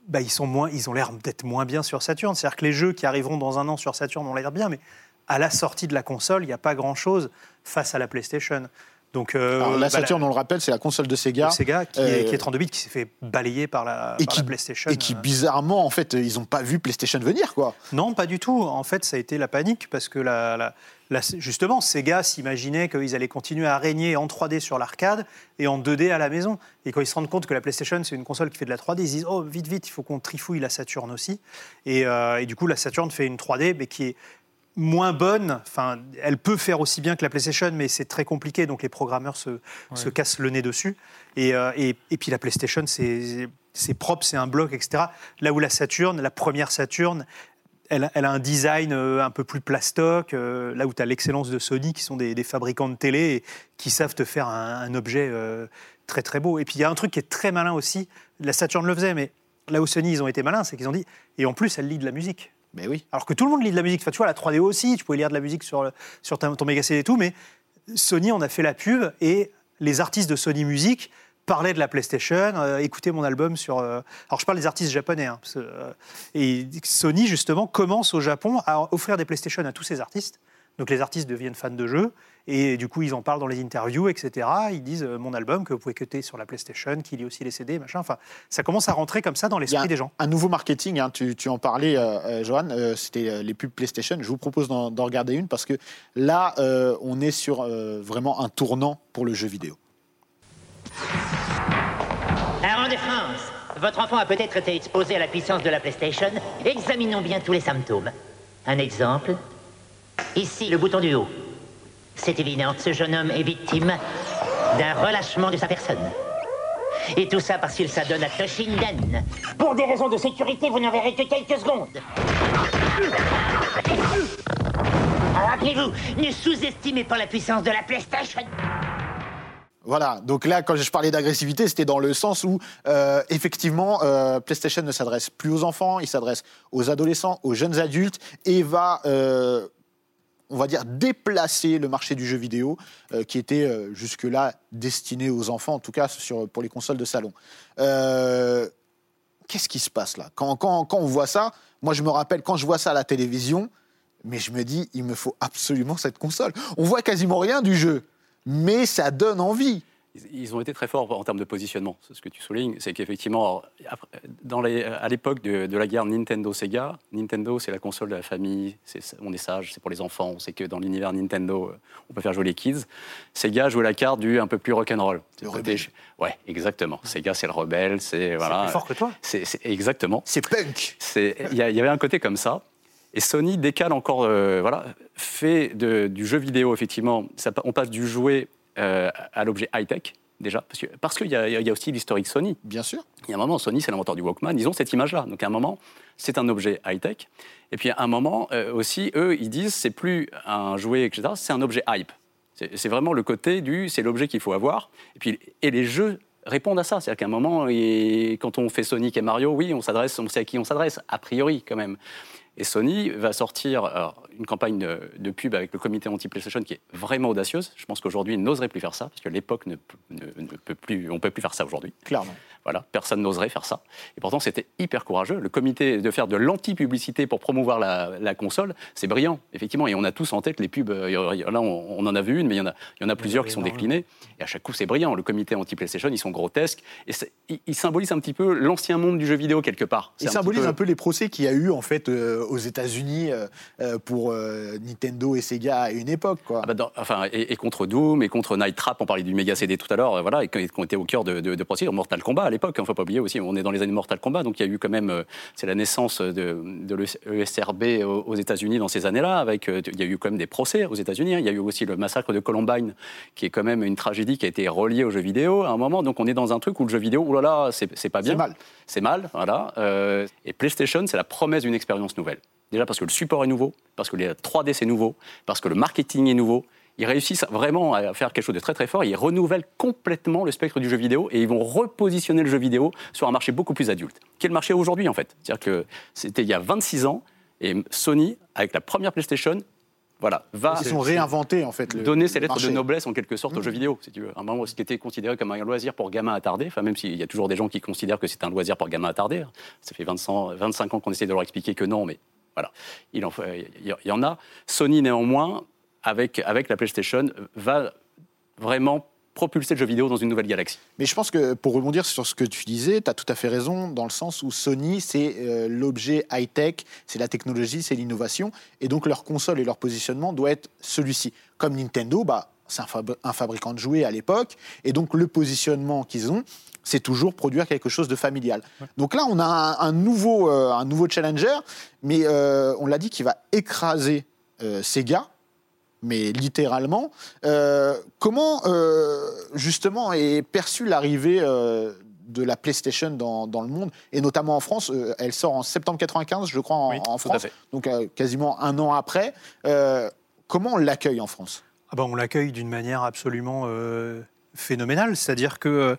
C: bah, ils, sont moins, ils ont l'air d'être moins bien sur Saturn. C'est-à-dire que les jeux qui arriveront dans un an sur Saturn ont l'air bien, mais à la sortie de la console, il n'y a pas grand-chose face à la PlayStation. Donc, euh,
B: Alors, la
C: bah, la-
B: Saturn, on le rappelle, c'est la console de Sega.
C: de Sega qui,
B: Euh,
C: est, qui est 32 bits, qui s'est fait balayer par la,
B: et
C: par
B: qui-
C: la PlayStation.
B: Et qui,
C: Euh,
B: bizarrement, en fait, ils n'ont pas vu PlayStation venir, quoi.
C: Non, pas du tout. En fait, ça a été la panique parce que la, justement, Sega s'imaginait qu'ils allaient continuer à régner en 3D sur l'arcade et en 2D à la maison. Et quand ils se rendent compte que la PlayStation, c'est une console qui fait de la 3D, ils se disent Oh, vite, vite, il faut qu'on trifouille la Saturn aussi. Et, euh, et du coup, la Saturn fait une 3D, mais qui est moins bonne. Enfin, elle peut faire aussi bien que la PlayStation, mais c'est très compliqué, donc les programmeurs se, se cassent le nez dessus. Et, euh, et, et puis la PlayStation, c'est propre, c'est un bloc, etc. Là où la Saturn, la première Saturn, elle, elle a un design euh, un peu plus plastoc, euh, là où tu as l'excellence de Sony, qui sont des, des fabricants de télé et qui savent te faire un, un objet euh, très très beau. Et puis il y a un truc qui est très malin aussi, la Saturn le faisait, mais là où Sony, ils ont été malins, c'est qu'ils ont dit, et en plus, elle lit de la musique.
B: Oui.
C: Alors que tout le monde lit de la musique. Tu vois, la 3DO aussi, tu pouvais lire de la musique sur, sur ton méga et tout, mais Sony, on a fait la pub et les artistes de Sony Music parlaient de la PlayStation, euh, écoutez mon album sur... euh, alors je parle des artistes japonais. hein, euh, et Sony, justement, commence au Japon à offrir des PlayStation à tous ces artistes. Donc les artistes deviennent fans de jeux et du coup ils en parlent dans les interviews, etc. Ils disent euh, mon album que vous pouvez écouter sur la PlayStation, qui lit aussi les CD, machin. Enfin, ça commence à rentrer comme ça dans
B: y a
C: l'esprit des gens.
B: un nouveau marketing, hein, tu, tu en parlais, euh, euh, Johan, euh, c'était les pubs PlayStation. Je vous propose d'en regarder une parce que là, euh, on est sur euh, vraiment un tournant pour le jeu vidéo.
G: Rang de France. Votre enfant a peut-être été exposé à la puissance de la PlayStation. Examinons bien tous les symptômes. Un exemple. Ici, le bouton du haut. C'est évident, ce jeune homme est victime d'un relâchement de sa personne. Et tout ça parce qu'il s'adonne à Toshinden. Pour des raisons de sécurité, vous n'en verrez que quelques secondes. Rappelez-vous, ne sous-estimez pas la puissance de la PlayStation.
B: Voilà, donc là, quand je parlais d'agressivité, c'était dans le sens où, euh, effectivement, euh, PlayStation ne s'adresse plus aux enfants, il s'adresse aux adolescents, aux jeunes adultes, et va, euh, on va dire, déplacer le marché du jeu vidéo, euh, qui était euh, jusque-là destiné aux enfants, en tout cas sur, pour les consoles de salon. Euh, Qu'est-ce qui se passe là? Quand, quand, quand on voit ça, moi je me rappelle, quand je vois ça à la télévision, mais je me dis, il me faut absolument cette console. On voit quasiment rien du jeu, mais ça donne envie.
D: Ils- ont été très forts en termes de positionnement. C'est ce que tu soulignes, c'est qu'effectivement, à l'époque de, de la guerre Nintendo-Sega, Nintendo c'est la console de la famille, on est sage, c'est pour les enfants, on sait que dans l'univers Nintendo, euh, on peut faire jouer les kids. Sega jouait la carte du un peu plus rock'n'roll.
B: Le
D: Le
B: rebelle.
D: Ouais, exactement. Sega c'est le rebelle, c'est voilà.
C: plus fort que toi.
D: C'est exactement.
B: C'est punk.
D: Il y, avait un côté comme ça. Et Sony décale encore, euh, voilà, fait de- du jeu vidéo, effectivement, ça on passe du jouet à l'objet high-tech, déjà, parce qu'il parce qu'il y, a- il y a aussi l'historique Sony.
B: Bien sûr.
D: Il y a un moment, Sony, c'est l'inventeur du Walkman, ils ont cette image-là. Donc à un moment, c'est un objet high-tech. Et puis à un moment euh, aussi, eux, ils disent, c'est plus un jouet, etc., c'est un objet hype. C'est c'est vraiment le côté du, c'est l'objet qu'il faut avoir. Et puis, et les jeux répondent à ça. C'est-à-dire qu'à un moment, et quand on fait Sonic et Mario, oui, on s'adresse, on sait à qui on s'adresse, a priori quand même. Et Sony va sortir alors, une campagne de, de pub avec le comité anti-PlayStation qui est vraiment audacieuse. Je pense qu'aujourd'hui, il n'oserait plus faire ça, parce que l'époque ne, peut- ne- ne peut plus, on ne peut plus faire ça aujourd'hui.
B: Clairement.
D: Voilà, personne n'oserait faire ça. Et pourtant, c'était hyper courageux. Le comité de faire de l'anti-publicité pour promouvoir la, la console, c'est brillant, effectivement. Et on a tous en tête les pubs. euh, Là, on, on en a vu une, mais il y en a, il y en a plusieurs qui sont déclinées. Et à chaque coup, c'est brillant. Le comité anti-PlayStation, ils sont grotesques. Et ils, ils symbolisent un petit peu l'ancien monde du jeu vidéo, quelque part.
B: Il
D: C'est un peu-
B: un peu les procès qu'il y a eu en fait euh, aux États-Unis euh, euh, pour euh, Nintendo et Sega à une époque. Quoi.
D: Ah bah dans- enfin, et, et contre Doom, et contre Night Trap, on parlait du Mega CD tout à l'heure, voilà, et qui ont été au cœur de, de, de procédures. Mortal Kombat à l'époque, il ne faut pas oublier aussi, on est dans les années Mortal Kombat, donc il y a eu quand même, euh, c'est la naissance de, de l'ESRB aux, aux États-Unis dans ces années-là, avec, euh, il y a eu quand même des procès aux États-Unis, hein. il y a eu aussi le massacre de Columbine, qui est quand même une tragédie qui a été reliée au jeu vidéo à un moment, donc on est dans un truc où le jeu vidéo, oh là là, c'est c'est pas bien.
B: C'est mal.
D: C'est mal, voilà. Euh, et PlayStation, c'est la promesse d'une expérience nouvelle. Déjà parce que le support est nouveau, parce que les 3D c'est nouveau, parce que le marketing est nouveau. Ils réussissent vraiment à faire quelque chose de très très fort. Ils renouvellent complètement le spectre du jeu vidéo et ils vont repositionner le jeu vidéo sur un marché beaucoup plus adulte, qui est le marché aujourd'hui en fait? C'est-à-dire que c'était il y a 26 ans et Sony, avec la première PlayStation, voilà, va
B: Ils sont réinventés en fait. le-
D: donner ses
B: le
D: lettres
B: marché.
D: de noblesse en quelque sorte aux jeux vidéo, si tu veux. Un moment, ce qui était considéré comme un loisir pour gamins attardés, enfin même s'il y a toujours des gens qui considèrent que c'est un loisir pour gamins attardés, hein. ça fait 25, 25 ans qu'on essaie de leur expliquer que non, mais voilà, il y- en a. Sony néanmoins, avec, avec la PlayStation, va vraiment propulser le jeu vidéo dans une nouvelle galaxie.
B: Mais je pense que pour rebondir sur ce que tu disais, tu as tout à fait raison dans le sens où Sony, c'est euh, l'objet high-tech, c'est la technologie, c'est l'innovation. Et donc leur console et leur positionnement doit être celui-ci. Comme Nintendo, bah, c'est un fabricant de jouets à l'époque. Et donc le positionnement qu'ils ont, c'est toujours produire quelque chose de familial. Donc là, on a un, un nouveau, euh, un nouveau challenger, mais euh, on l'a dit qu'il va écraser euh, Sega mais littéralement. Comment, justement, est perçue l'arrivée de la PlayStation dans, dans le monde, et notamment en France Euh, Elle sort en septembre 95, je crois, en,
D: Oui,
B: en France, donc euh, quasiment un an après. Euh, comment on l'accueille en France?
C: Ah bah, on l'accueille d'une manière absolument phénoménale. C'est-à-dire que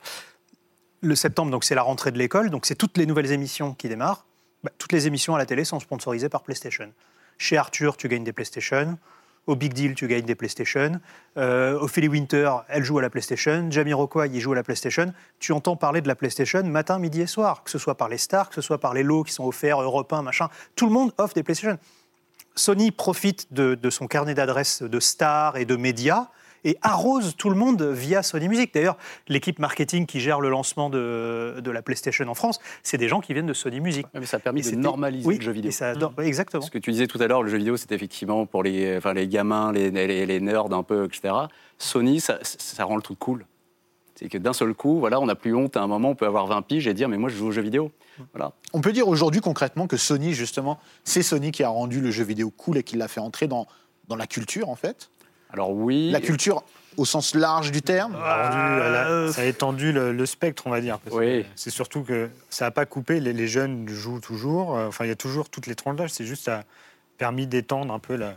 C: le septembre, donc c'est la rentrée de l'école, donc c'est toutes les nouvelles émissions qui démarrent. Bah, toutes les émissions à la télé sont sponsorisées par PlayStation. Chez Arthur, tu gagnes des PlayStation. Au Big Deal, tu gagnes des PlayStation. Euh, Ophélie Winter, elle joue à la PlayStation. Jamiroquai, il joue à la PlayStation. Tu entends parler de la PlayStation matin, midi et soir, que ce soit par les stars, que ce soit par les lots qui sont offerts, Europe 1, machin. Tout le monde offre des PlayStation. Sony profite de son carnet d'adresses de stars et de médias et arrose tout le monde via Sony Music. D'ailleurs, l'équipe marketing qui gère le lancement de, de la PlayStation en France, c'est des gens qui viennent de Sony Music.
D: Ouais, mais ça a permis
C: Et
D: de normaliser
C: oui,
D: le jeu vidéo.
C: et ça adore- Exactement.
D: Ce que tu disais tout à l'heure, le jeu vidéo, c'est effectivement pour les, enfin, les gamins, les, les, les nerds un peu, etc. Sony, ça, ça rend le truc cool. C'est que d'un seul coup, voilà, on n'a plus honte. À un moment, on peut avoir 20 piges et dire, mais moi, je joue aux jeux vidéo. Voilà.
B: On peut dire aujourd'hui concrètement que Sony, justement, c'est Sony qui a rendu le jeu vidéo cool et qui l'a fait entrer dans, dans la culture, en fait.
D: Alors oui.
B: La culture au sens large du terme.
E: euh, la- ça a étendu le, le spectre, on va dire. parce
D: Oui.
E: que C'est surtout que ça n'a pas coupé, les, les jeunes jouent toujours, euh, enfin il y a toujours toutes les tranches d'âge, c'est juste ça a permis d'étendre un peu la-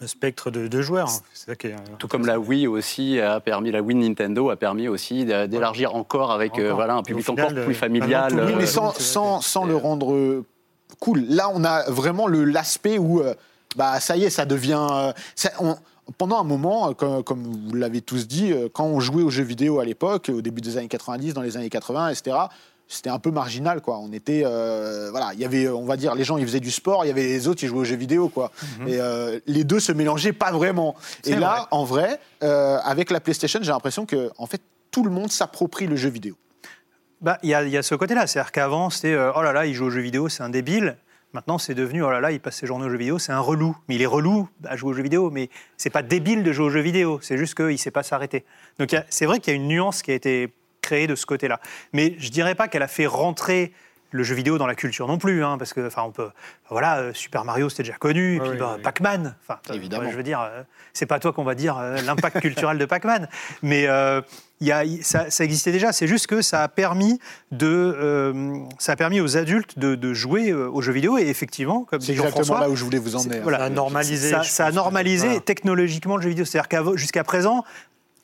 E: le spectre de, de joueurs. C'est ça qui est, euh,
D: Tout comme la Wii aussi a permis, la Wii Nintendo a permis aussi d'élargir encore avec euh, voilà, un public
E: final,
D: encore
E: euh,
D: plus familial.
E: tout
B: Oui,
E: Euh,
B: mais sans, sans, sans le rendre euh, cool. Là, on a vraiment le- l'aspect où, euh, bah, ça y est, ça devient. euh, ça- on- pendant un moment, euh, comme, comme vous l'avez tous dit, euh, quand on jouait aux jeux vidéo à l'époque, au début des années 90, dans les années 80, etc., c'était un peu marginal, quoi. On était, euh, voilà, il y avait, on va dire, les gens, ils faisaient du sport, il y avait les autres, ils jouaient aux jeux vidéo, quoi. Et euh, les deux se mélangeaient pas vraiment. Et là,
C: vrai.
B: en vrai, euh, avec la PlayStation, j'ai l'impression que, en fait, tout le monde s'approprie le jeu vidéo.
C: Bah, Il y, y a ce côté-là. C'est-à-dire qu'avant, c'était oh là là, il joue aux jeux vidéo, c'est un débile. Maintenant, c'est devenu oh là là, il passe ses journées aux jeux vidéo, c'est un relou. Mais il est relou à jouer aux jeux vidéo, mais c'est pas débile de jouer aux jeux vidéo. C'est juste qu'il sait pas s'arrêter. Donc c'est vrai qu'il y a une nuance qui a été créée de ce côté-là. Mais je dirais pas qu'elle a fait rentrer le jeu vidéo dans la culture non plus, hein, parce que enfin on peut voilà euh, Super Mario c'était déjà connu, et puis
E: oui,
C: bah,
E: oui.
C: Pac-Man, enfin euh,
B: Évidemment.
C: je veux dire euh, c'est pas toi qu'on va dire euh, l'impact culturel de Pac-Man, mais euh, il y a, ça, ça existait déjà. C'est juste que ça a permis de euh, ça a permis aux adultes de, de jouer euh, aux jeux vidéo et effectivement comme
B: C'est
C: dit
B: exactement
C: Jean-François,
B: là où je voulais vous emmener. hein.
C: voilà.
E: Ça a normalisé,
C: ça,
E: je
C: ça a
E: pense.
C: normalisé
E: Voilà.
C: technologiquement le jeu vidéo. C'est-à-dire qu'avant- jusqu'à présent,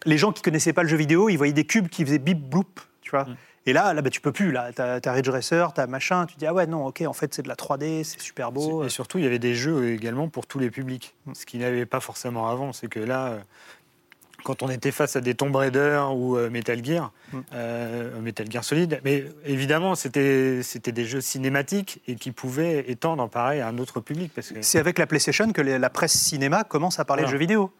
C: les gens qui connaissaient pas le jeu vidéo, ils voyaient des cubes qui faisaient bip bloop, tu vois.
E: Mm.
C: Et là, là, bah, tu peux plus. Là, t'as as Ridge Racer, t'as machin. Tu dis ah ouais non, ok, en fait c'est de la 3D, c'est super beau.
E: Et surtout, il y avait des jeux également pour tous les publics, ce qu'il n'y avait pas forcément avant. C'est que là, euh, quand on était face à des Tomb Raider ou euh, Metal Gear,
C: Mm.
E: euh, Metal Gear Solid, mais évidemment, c'était c'était des jeux cinématiques et qui pouvaient étendre pareil à un autre public. Parce que
C: C'est avec la PlayStation que les- la presse cinéma commence à parler
E: Voilà.
C: de jeux vidéo.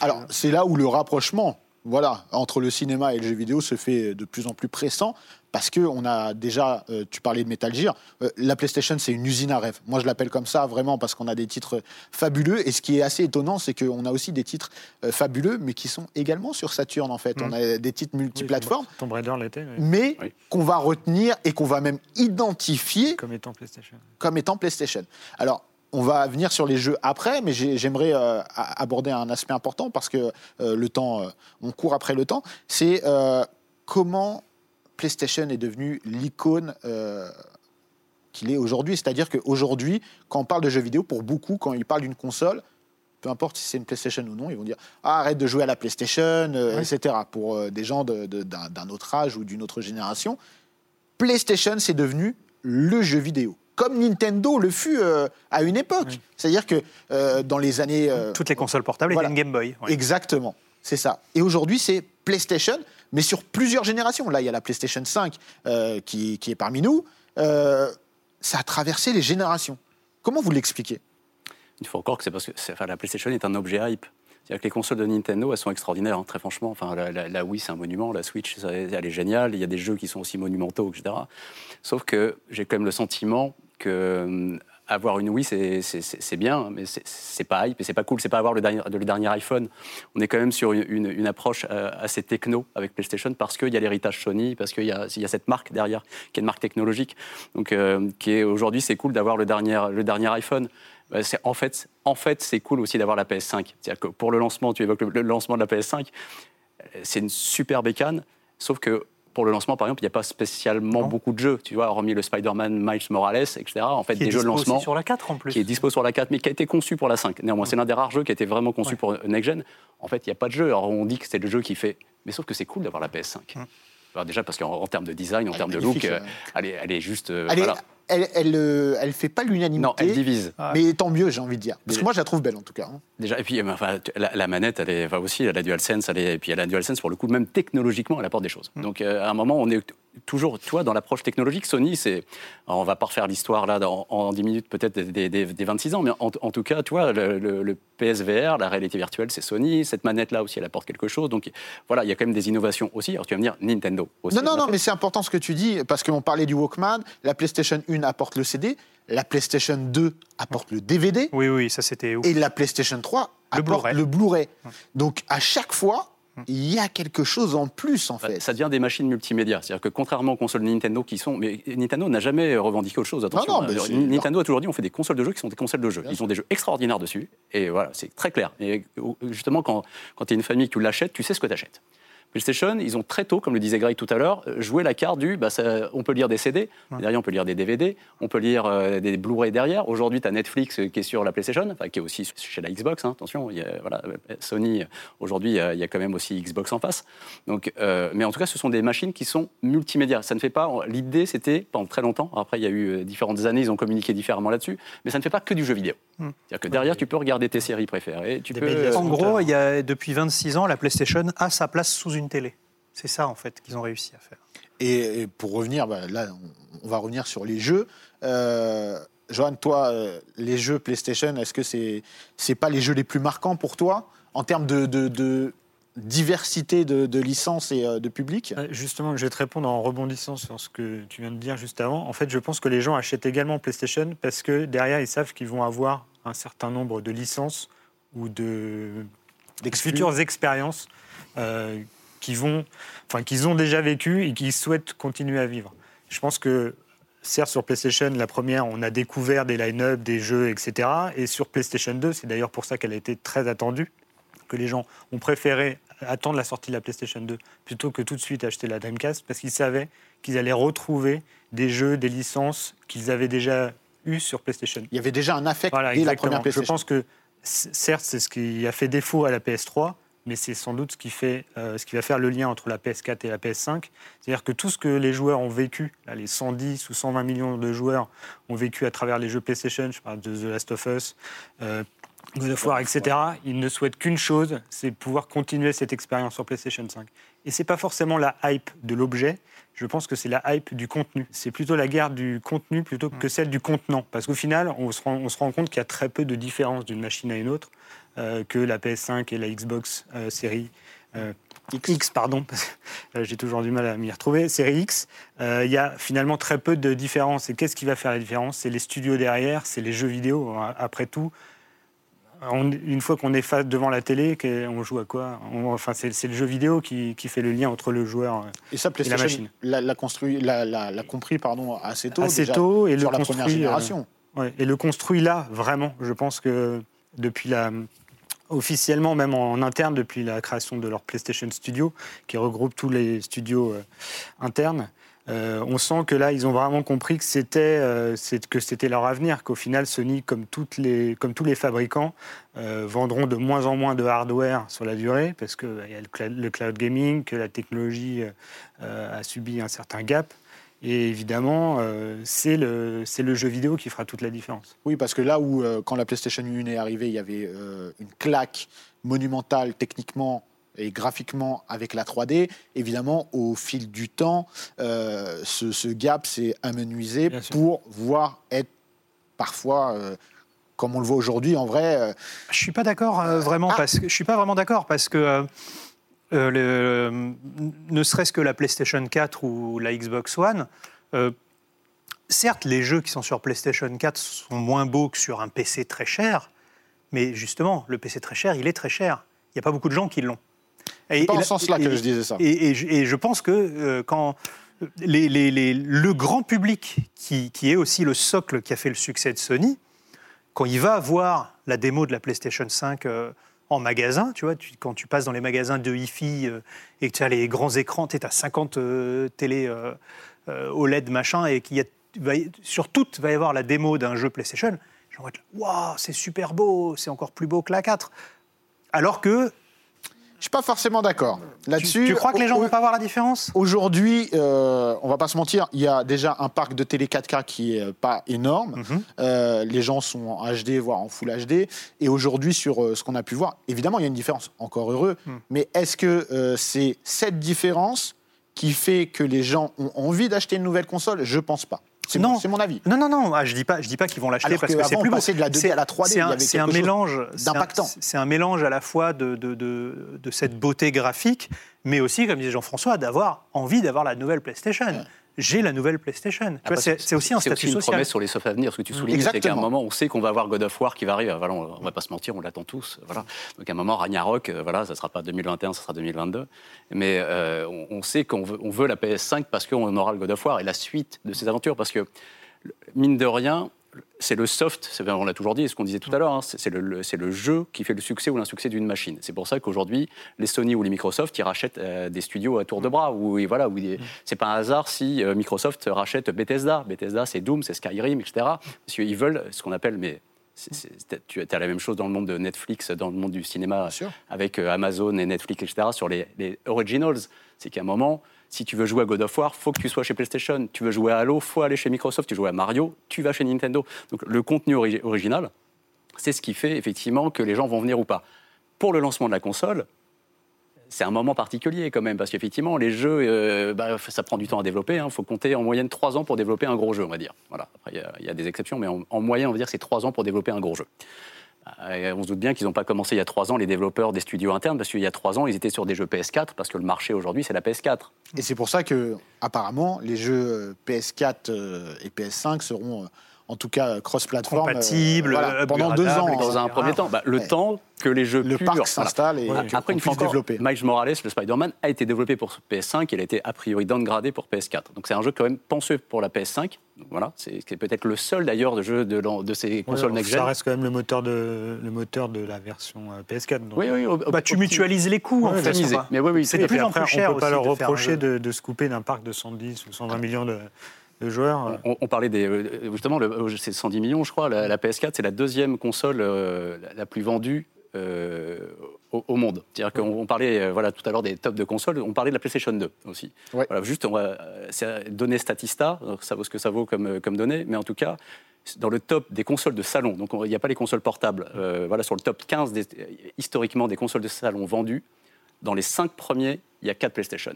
B: Alors, c'est là où le rapprochement voilà, entre le cinéma et le jeu vidéo se fait de plus en plus pressant parce que on a déjà, euh, tu parlais de Metal Gear, euh, la PlayStation c'est une usine à rêve. Moi je l'appelle comme ça vraiment parce qu'on a des titres fabuleux et ce qui est assez étonnant c'est qu'on a aussi des titres euh, fabuleux mais qui sont également sur Saturn en fait.
E: Mm.
B: On a des titres multiplateformes
E: Tomb Raider l'était, oui,
B: mais
D: Oui.
B: qu'on va retenir et qu'on va même identifier
E: comme étant PlayStation.
B: comme étant PlayStation. Alors, on va venir sur les jeux après, mais j'ai- j'aimerais euh, aborder un aspect important parce que euh, le temps, euh, on court après le temps. C'est comment PlayStation est devenu l'icône qu'il est aujourd'hui. C'est-à-dire qu'aujourd'hui, quand on parle de jeux vidéo, pour beaucoup, quand ils parlent d'une console, peu importe si c'est une PlayStation ou non, ils vont dire ah, arrête de jouer à la PlayStation, euh, etc. Pour euh, des gens de- de- d'un d'un autre âge ou d'une autre génération, PlayStation, c'est devenu le jeu vidéo. Comme Nintendo le fut euh, à une époque. C'est-à-dire que euh, dans les années. euh,
C: Toutes les consoles portables
B: voilà.
C: étaient une Game Boy.
B: Exactement, c'est ça. Et aujourd'hui, c'est PlayStation, mais sur plusieurs générations. Là, il y a la PlayStation 5 euh, qui, qui est parmi nous. Euh, ça a traversé les générations. Comment vous l'expliquez?
D: Il faut encore que c'est parce que enfin, la PlayStation est un objet hype. C'est-à-dire que les consoles de Nintendo, elles sont extraordinaires, hein, très franchement. Enfin, la, la- la Wii, c'est un monument. La Switch, ça- elle est géniale. Il y a des jeux qui sont aussi monumentaux, etc. Sauf que j'ai quand même le sentiment que hum, avoir une Wii, c'est- bien, mais c'est- pas hype et c'est pas cool. C'est pas avoir le dernier, le dernier iPhone. On est quand même sur une, une- approche euh, assez techno avec PlayStation parce qu'il y a l'héritage Sony, parce qu'il y, y a cette marque derrière, qui est une marque technologique. Donc, euh, aujourd'hui, c'est cool d'avoir le dernier, le dernier iPhone. En fait, en fait c'est cool aussi d'avoir la PS5. C'est-à-dire que pour le lancement, tu évoques le, le lancement de la PS5, euh, c'est une super bécane, sauf que pour le lancement, par exemple, il n'y a pas spécialement
C: Non.
D: beaucoup de jeux, tu vois, hormis le Spider-Man Miles Morales, etc. En fait, des jeux de lancement
C: sur la 4 en plus.
D: qui est dispo sur la 4, mais qui a été conçu pour la 5. Néanmoins, c'est l'un des rares jeux qui a été vraiment conçu
C: Ouais.
D: pour Next Gen. En fait, il n'y a pas de jeu. Alors, on dit que c'est le jeu qui fait. Mais sauf que c'est cool d'avoir la PS5.
C: Hum.
D: Alors déjà parce qu'en en termes de design, en termes de look, euh,
B: ouais.
D: elle, est, elle est juste. euh,
B: Elle, est-
D: voilà.
B: Elle, elle, euh, elle fait pas l'unanimité.
D: Non, elle divise.
B: Mais tant mieux, j'ai envie de dire. Parce que moi, je la trouve belle, en tout cas. hein.
D: Déjà, et puis euh, enfin, la, la manette, elle est enfin, aussi, elle a DualSense, elle est, et puis elle a DualSense pour le coup, même technologiquement, elle apporte des choses. Donc euh, à un moment, on est toujours, toi, dans l'approche technologique, Sony, c'est, on va pas refaire l'histoire là dans- en 10 minutes peut-être des, des- des 26 ans, mais en, en tout cas, tu vois, le, le- le PSVR, la réalité virtuelle, c'est Sony, cette manette-là aussi, elle apporte quelque chose. Donc voilà, il y a quand même des innovations aussi. Alors tu vas me dire, Nintendo aussi.
B: Non, non, non,
D: fait.
B: mais c'est important ce que tu dis, parce qu'on parlait du Walkman, la PlayStation 1 apporte le CD, la PlayStation 2 apporte le DVD,
C: Oui, oui, ça c'était ouf.
B: et la PlayStation 3
C: Le
B: apporte
C: Blu-ray.
B: le Blu-ray. Donc, à chaque fois, il y a quelque chose en plus, en fait.
D: Ça devient des machines multimédia. C'est-à-dire que contrairement aux consoles Nintendo qui sont. Mais Nintendo n'a jamais revendiqué autre chose. Attention.
B: Non, non, mais
D: hein. Nintendo a toujours dit on fait des consoles de jeux qui sont des consoles de jeux.
B: Bien
D: Ils ont des jeux extraordinaires dessus. Et voilà, c'est très clair. Et justement, quand, quand tu es une famille que tu l'achètes, tu sais ce que tu achètes. PlayStation, ils ont très tôt, comme le disait Greg tout à l'heure, joué la carte du bah, ça- on peut lire des CD, derrière on peut lire des DVD, on peut lire euh, des Blu-ray derrière. Aujourd'hui, tu as Netflix euh, qui est sur la PlayStation, enfin, qui est aussi chez la Xbox, hein, attention, il y a, voilà, Sony, euh, aujourd'hui, il y a- il y, a quand même aussi Xbox en face. Donc, euh, mais en tout cas, ce sont des machines qui sont multimédia. Ça ne fait pas. L'idée, c'était pendant très longtemps. Après, il y a eu différentes années, ils ont communiqué différemment là-dessus, mais ça ne fait pas que du jeu vidéo. C'est-à-dire que derrière, tu peux regarder tes séries préférées, tu
E: Des
D: peux.
E: médias
C: En gros, il y a, depuis 26 ans, la PlayStation a sa place sous une télé. C'est ça, en fait, qu'ils ont réussi à faire.
B: Et, et pour revenir, bah, là, on, on va revenir sur les jeux. Euh, Johan, toi, euh, les jeux PlayStation, est-ce que c'est c'est pas les jeux les plus marquants pour toi en termes de, de- de diversité de, de licences et euh, de public?
E: Euh, Justement, je vais te répondre en rebondissant sur ce que tu viens de dire juste avant. En fait, je pense que les gens achètent également PlayStation parce que derrière, ils savent qu'ils vont avoir un certain nombre de licences ou de futures expériences euh, qui vont, enfin, qu'ils ont déjà vécues et qu'ils souhaitent continuer à vivre. Je pense que certes sur PlayStation, la première, on a découvert des line-up, des jeux, etc. Et sur PlayStation 2, c'est d'ailleurs pour ça qu'elle a été très attendue, que les gens ont préféré attendre la sortie de la PlayStation 2 plutôt que tout de suite acheter la Dreamcast parce qu'ils savaient qu'ils allaient retrouver des jeux, des licences qu'ils avaient déjà eues sur PlayStation.
B: Il y avait déjà un affect
E: Voilà,
B: dès la
E: exactement.
B: première
E: Je
B: PlayStation.
E: pense que certes, c'est ce qui a fait défaut à la PS3, mais c'est sans doute ce qui, fait, euh, ce qui va faire le lien entre la PS4 et la PS5. C'est-à-dire que tout ce que les joueurs ont vécu, là, les 110 ou 120 millions de joueurs ont vécu à travers les jeux PlayStation, je parle de The Last of Us, euh, God of War, etc., ils ne souhaitent qu'une chose, c'est pouvoir continuer cette expérience sur PlayStation 5. Et c'est pas forcément la hype de l'objet, je pense que c'est la hype du contenu. C'est plutôt la guerre du contenu plutôt que celle du contenant. Parce qu'au final, on se rend, on se rend compte qu'il y a très peu de différence d'une machine à une autre, que la PS5 et la Xbox euh, série euh, X. pardon, parce que, euh, j'ai toujours du mal à m'y retrouver, série X, euh, il y a finalement très peu de différence. Et qu'est-ce qui va faire la différence? C'est les studios derrière, c'est les jeux vidéo. Après tout, on- une fois qu'on est face devant la télé, on joue à quoi? On- Enfin, c'est le jeu vidéo qui, qui fait le lien entre le joueur euh,
B: Et ça, PlayStation
E: machine.
B: l'a l'a construit, l'a, l'a- l'a compris pardon, assez tôt.
E: assez
B: déjà,
E: tôt et
B: sur
E: le
B: la
E: construit.
B: première
E: euh,
B: génération.
E: Ouais, et le construit là, vraiment. Je pense que depuis la. Officiellement, même en, interne, depuis la création de leur PlayStation Studio, qui regroupe tous les studios euh, internes, euh, on sent que là, ils ont vraiment compris que c'était euh, leur avenir, qu'au final, Sony, comme, les, comme tous les fabricants, vendront de moins en moins de hardware sur la durée, parce qu'il y a le cloud, gaming, que la technologie a subi un certain gap. Et évidemment, euh, c'est le, c'est le jeu vidéo qui fera toute la différence.
B: Oui, parce que là où, euh, quand la PlayStation 1 est arrivée, il y avait euh, une claque monumentale techniquement et graphiquement avec la 3D, évidemment, au fil du temps, euh, ce, ce gap s'est amenuisé pour voir être parfois, euh, comme on le voit aujourd'hui, en vrai, euh,
C: Je suis pas d'accord euh, vraiment
B: Ah.
C: parce que je suis pas vraiment d'accord parce que euh, euh, le- ne serait-ce que la PlayStation 4 ou la Xbox One, euh, certes les jeux qui sont sur PlayStation 4 sont moins beaux que sur un PC très cher, mais justement le PC très cher, il est très cher. Il n'y a pas beaucoup de gens qui l'ont. Et-
B: c'est pas en ce sens-là que je disais ça.
C: et, et je- et je pense que euh, quand les- les- les- le grand public, qui, qui est aussi le socle qui a fait le succès de Sony, quand il va voir la démo de la PlayStation 5 euh, en magasin, tu vois, quand tu passes dans les magasins de hi-fi euh, et que tu as les grands écrans, tu as 50 euh, télé euh, euh, OLED machin, et qu'il y a, sur toutes va y avoir la démo d'un jeu PlayStation, gens vont être waouh, c'est super beau, c'est encore plus beau que la 4. Alors que
B: suis pas forcément d'accord. Là-dessus,
C: tu crois que les gens
B: au-
C: vont pas voir la différence?
B: Aujourd'hui, euh, on va pas se mentir, il y a déjà un parc de télé 4K qui est euh, pas énorme.
C: Mhm.
B: Euh, les gens sont en HD, voire en Full HD. Et aujourd'hui, sur euh, ce qu'on a pu voir, évidemment, il y a une différence. Encore heureux.
C: Mhm.
B: Mais est-ce que c'est cette différence qui fait que les gens ont envie d'acheter une nouvelle console? Je pense pas. C'est
C: Non.
B: mon, c'est mon avis.
C: Non, non, non, ah, je dis pas, je dis pas qu'ils vont l'acheter parce que
B: qu'avant,
C: c'est plus beau.
B: de la 2D
C: C'est-
B: à la 3D,
C: C'est un, mélange,
B: d'impactant.
C: C'est un mélange à la fois de, de, de, de cette beauté graphique, mais aussi, comme disait Jean-François, d'avoir envie d'avoir la nouvelle PlayStation. J'ai la nouvelle PlayStation. Vois,
D: Après,
C: C'est aussi un statut
D: une
C: social.
D: promesse sur les softs à venir. Ce que tu soulignes, c'est qu'à un moment, on sait qu'on va avoir God of War qui va arriver. Voilà, on, on va pas se mentir, on l'attend tous. Voilà. Donc à un moment, Ragnarok, euh, voilà, ça sera pas 2021, ça sera 2022. Mais euh, on, on sait qu'on veut, on veut la PS5 parce qu'on aura le God of War et la suite de ces aventures. Parce que mine de rien, c'est le soft, c'est- on l'a toujours dit, et ce qu'on disait tout à l'heure, hein, c'est le, le- c'est le jeu qui fait le succès ou l'insuccès d'une machine. C'est pour ça qu'aujourd'hui, les Sony ou les Microsoft, ils rachètent euh, des studios à tour de bras. Ou et voilà, où il- c'est pas un hasard si euh, Microsoft rachète Bethesda. Bethesda, c'est Doom, c'est Skyrim, etc. Parce qu'ils veulent ce qu'on appelle, mais c'est- tu as la même chose dans le monde de Netflix, dans le monde du cinéma, avec euh, Amazon et Netflix, etc., sur les, les originals. C'est qu'à un moment, si tu veux jouer à God of War, faut que tu sois chez PlayStation. Tu veux jouer à Halo, faut aller chez Microsoft. Tu jouer à Mario, tu vas chez Nintendo. Donc le contenu ori- original, c'est ce qui fait effectivement que les gens vont venir ou pas. Pour le lancement de la console, c'est un moment particulier quand même, parce qu'effectivement, les jeux, euh, bah, ça prend du temps à développer. Il faut compter en moyenne trois ans pour développer un gros jeu, on va dire. Voilà. Après, il y a- des exceptions, mais en, en moyenne, on va dire c'est trois ans pour développer un gros jeu. On se doute bien qu'ils n'ont pas commencé il y a trois ans, les développeurs des studios internes, parce qu'il y a trois ans, ils étaient sur des jeux PS4, parce que le marché aujourd'hui, c'est la PS4.
B: Et c'est pour ça que, apparemment, les jeux euh, PS4 euh, et PS5 seront, euh, en tout cas, cross-platform. euh,
C: Compatibles,
B: voilà, pendant deux ans.
D: Dans
B: hein.
D: un premier temps, bah, le
B: Ouais.
D: temps que les jeux
B: Le
D: purs...
B: parc
D: voilà.
B: s'installe et
D: Voilà.
B: qu'on
D: Après, une fois encore,
B: développer.
D: Miles Morales, le Spider-Man, a été développé pour PS5 et il a été a priori downgradé pour PS4. Donc c'est un jeu quand même pensé pour la PS5. Donc voilà, c'est peut-être le seul d'ailleurs de jeu de, ces consoles
E: Ouais,
D: next-gen.
E: Ça reste quand même le moteur de, le moteur de la version euh, PS4. donc-
D: Oui, oui, au-
C: Bah, tu mutualises les coûts, en
E: Ouais,
C: fait.
D: Mais oui, oui,
C: C'est de plus en plus cher
E: on peut pas leur reprocher de se couper d'un parc de 110 ou 120 millions de, joueurs.
D: On, on parlait des. euh, Justement, le- c'est 110 millions, je crois. La, la PS4, c'est la deuxième console euh, la, plus vendue euh, au, au monde. C'est-à-dire qu'on on parlait euh, voilà, tout à l'heure des tops de consoles, on parlait de la PlayStation 2 aussi.
B: Ouais.
D: Voilà, juste, on va, euh, c'est donner Statista, ça vaut ce que ça vaut comme, euh, comme données, mais en tout cas, dans le top des consoles de salon, donc on- il n'y a pas les consoles portables, euh, voilà, sur le top 15 des- historiquement des consoles de salon vendues, dans les 5 premiers, il y a 4 PlayStation.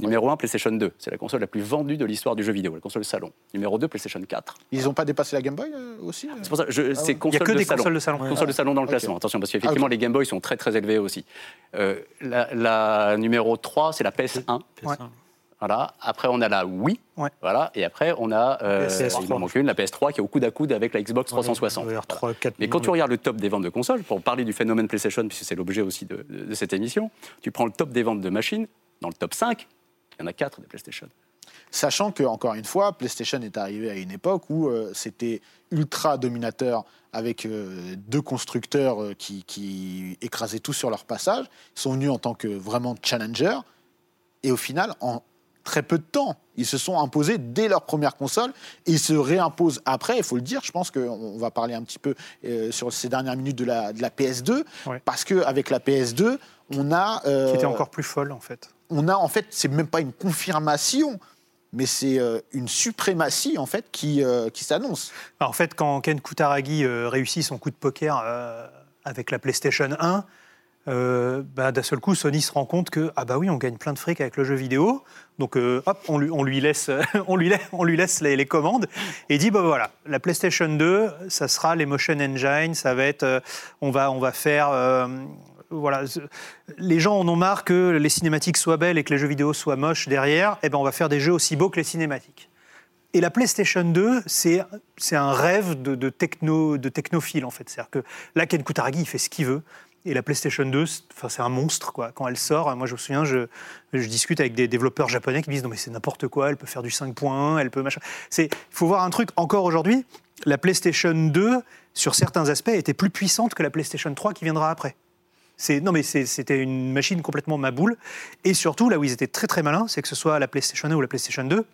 D: Numéro 1, PlayStation 2. C'est la console la plus vendue de l'histoire du jeu vidéo, la console de salon. Numéro 2, PlayStation 4.
B: Ils n'ont pas dépassé la Game Boy euh, aussi euh
D: C'est pour ça, je, c'est
C: Il n'y a
D: console
C: que
D: de
C: des
D: salon.
C: consoles de salon.
D: Console de salon dans le classement. Attention, parce qu'effectivement,
B: Ah,
D: les Game Boy sont très très élevés aussi. Euh, la, la numéro 3, c'est la PS1.
C: Ouais.
D: Voilà. Après, on a la Wii.
C: Ouais.
D: Voilà. Et après, on a euh,
C: PS3.
D: il en manque une, la PS3, qui est au coude à coude avec la Xbox 360.
E: Il doit y avoir
D: Voilà.
E: 3, 4
D: Mais quand tu regardes le top des ventes de consoles, pour parler du phénomène PlayStation, puisque c'est l'objet aussi de, de- de cette émission, tu prends le top des ventes de machines, dans le top 5, il y en a 4 des PlayStation.
B: Sachant que, encore une fois, PlayStation est arrivé à une époque où euh, c'était ultra dominateur avec euh, deux constructeurs euh, qui, qui écrasaient tout sur leur passage. Ils sont venus en tant que vraiment challenger. Et au final, en très peu de temps, ils se sont imposés dès leur première console et ils se réimposent après. Il faut le dire, je pense qu'on va parler un petit peu euh, sur ces dernières minutes de la, de la PS2.
C: Ouais.
B: Parce qu'avec la PS2, on a. euh,
C: Qui était encore plus folle, en fait.
B: On a en fait, c'est même pas une confirmation, mais c'est euh, une suprématie en fait qui, euh, qui s'annonce.
C: En fait, quand Ken Kutaragi euh, réussit son coup de poker avec la PlayStation 1, euh, bah, d'un seul coup, Sony se rend compte que ah bah oui, on gagne plein de fric avec le jeu vidéo. Donc hop, on lui, on lui laisse, on lui on lui laisse les, commandes et dit bah voilà, la PlayStation 2, ça sera les motion engine, ça va être, on va, on va faire. Voilà, les gens en ont marre que les cinématiques soient belles et que les jeux vidéo soient moches derrière. Et ben on va faire des jeux aussi beaux que les cinématiques. Et la PlayStation 2, c'est un rêve de, de techno technophile en fait. C'est-à-dire que là, Ken Kutaragi, fait ce qu'il veut. Et la PlayStation 2, c'est- un monstre quoi. Quand elle sort, moi je me souviens, je, discute avec des développeurs japonais qui me disent non mais c'est n'importe quoi. Elle peut faire du 5.1, elle peut machin. Il faut voir un truc encore aujourd'hui. La PlayStation 2, sur certains aspects, était plus puissante que la PlayStation 3 qui viendra après. Non, mais c'était une machine complètement maboule. Et surtout, là où ils étaient très très malins, c'est que ce soit la PlayStation 1 ou la PlayStation 2,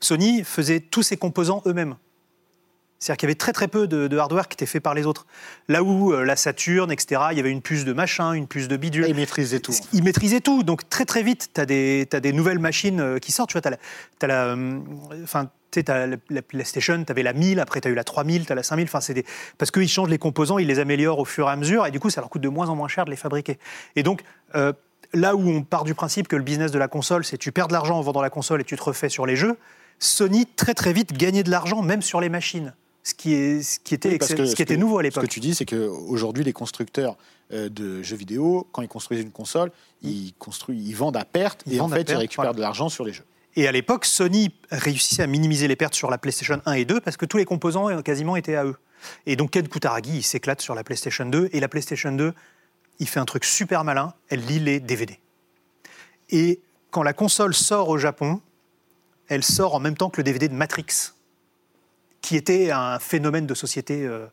C: Sony faisait tous ses composants eux-mêmes. C'est-à-dire qu'il y avait très très peu de, de hardware qui était fait par les autres. Là où euh, la Saturn, etc., il y avait une puce de machin, une puce de bidule.
B: Ils maîtrisaient tout.
C: Ils maîtrisaient tout. Donc très très vite, tu as des, nouvelles machines euh, qui sortent. Tu vois, tu as la. euh, Enfin, tu sais, la, la PlayStation, tu avais la 1000, après tu as eu la 3000, tu as la 5000. Enfin, c'est des... Parce qu'ils changent les composants, ils les améliorent au fur et à mesure, et du coup, ça leur coûte de moins en moins cher de les fabriquer. Et donc, euh, là où on part du principe que le business de la console, c'est tu perds de l'argent en vendant la console et tu te refais sur les jeux, Sony, très très vite, gagnait de l'argent même sur les machines. Ce qui, est, ce qui était,
B: Oui, parce
C: excell-
B: que
C: ce
B: ce
C: qui était
B: que-
C: nouveau à
B: Ce
C: l'époque.
B: que tu dis, c'est qu'aujourd'hui, les constructeurs euh, de jeux vidéo, quand ils construisent une console, ils, construisent, ils vendent à perte
C: Ils
B: et en fait, ils récupèrent
C: voilà.
B: de l'argent sur les jeux.
C: Et à l'époque, Sony réussissait à minimiser les pertes sur la PlayStation 1 et 2 parce que tous les composants quasiment étaient à eux. Et donc Ken Kutaragi, il s'éclate sur la PlayStation 2 et la PlayStation 2, il fait un truc super malin, elle lit les DVD. Et quand la console sort au Japon, elle sort en même temps que le DVD de Matrix, qui était un phénomène de société euh,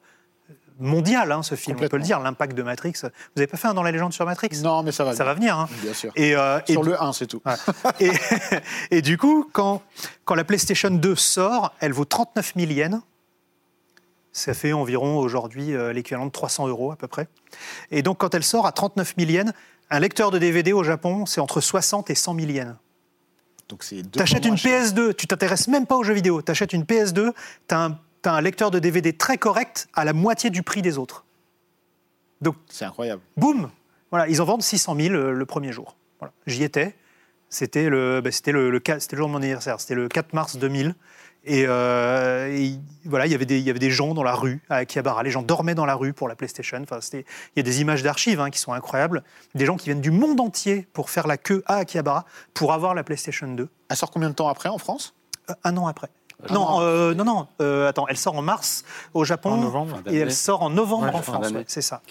C: mondial, hein, ce film, on peut le dire, l'impact de Matrix. Vous n'avez pas fait un dans la légende sur Matrix?
B: Non, mais ça va.
C: Ça va venir. hein.
B: Bien sûr.
C: Et, euh, et
B: Sur le 1, c'est tout.
C: Ouais. et, et du coup, quand, quand la PlayStation 2 sort, elle vaut 39 000 yens. Ça fait environ aujourd'hui euh, l'équivalent de 300 euros à peu près. Et donc, quand elle sort à 39 000 yens, un lecteur de DVD au Japon, c'est entre 60 et 100 000 yens.
B: Donc c'est deux
C: T'achètes une
B: moins cher.
C: PS2, tu t'intéresses même pas aux jeux vidéo. T'achètes une PS2, t'as un, t'as un lecteur de DVD très correct à la moitié du prix des autres. Donc,
B: C'est incroyable.
C: boum Voilà, ils en vendent 600 000 euh, le premier jour. Voilà. J'y étais. C'était le, bah, c'était le, le, jour de mon anniversaire. C'était le 4 mars 2000. Et, euh, et voilà, il y avait des- il y avait des gens dans la rue à Akihabara. Les gens dormaient dans la rue pour la PlayStation. Enfin, il y a des images d'archives hein, qui sont incroyables. Des gens qui viennent du monde entier pour faire la queue à Akihabara pour avoir la PlayStation 2.
B: Elle sort combien de temps après en France?
C: Euh, un an après. Non, euh, non, non. euh, attends, elle sort en mars au Japon
E: En novembre.
C: Et elle sort en novembre
E: Ouais,
C: en France. ouais, c'est ça.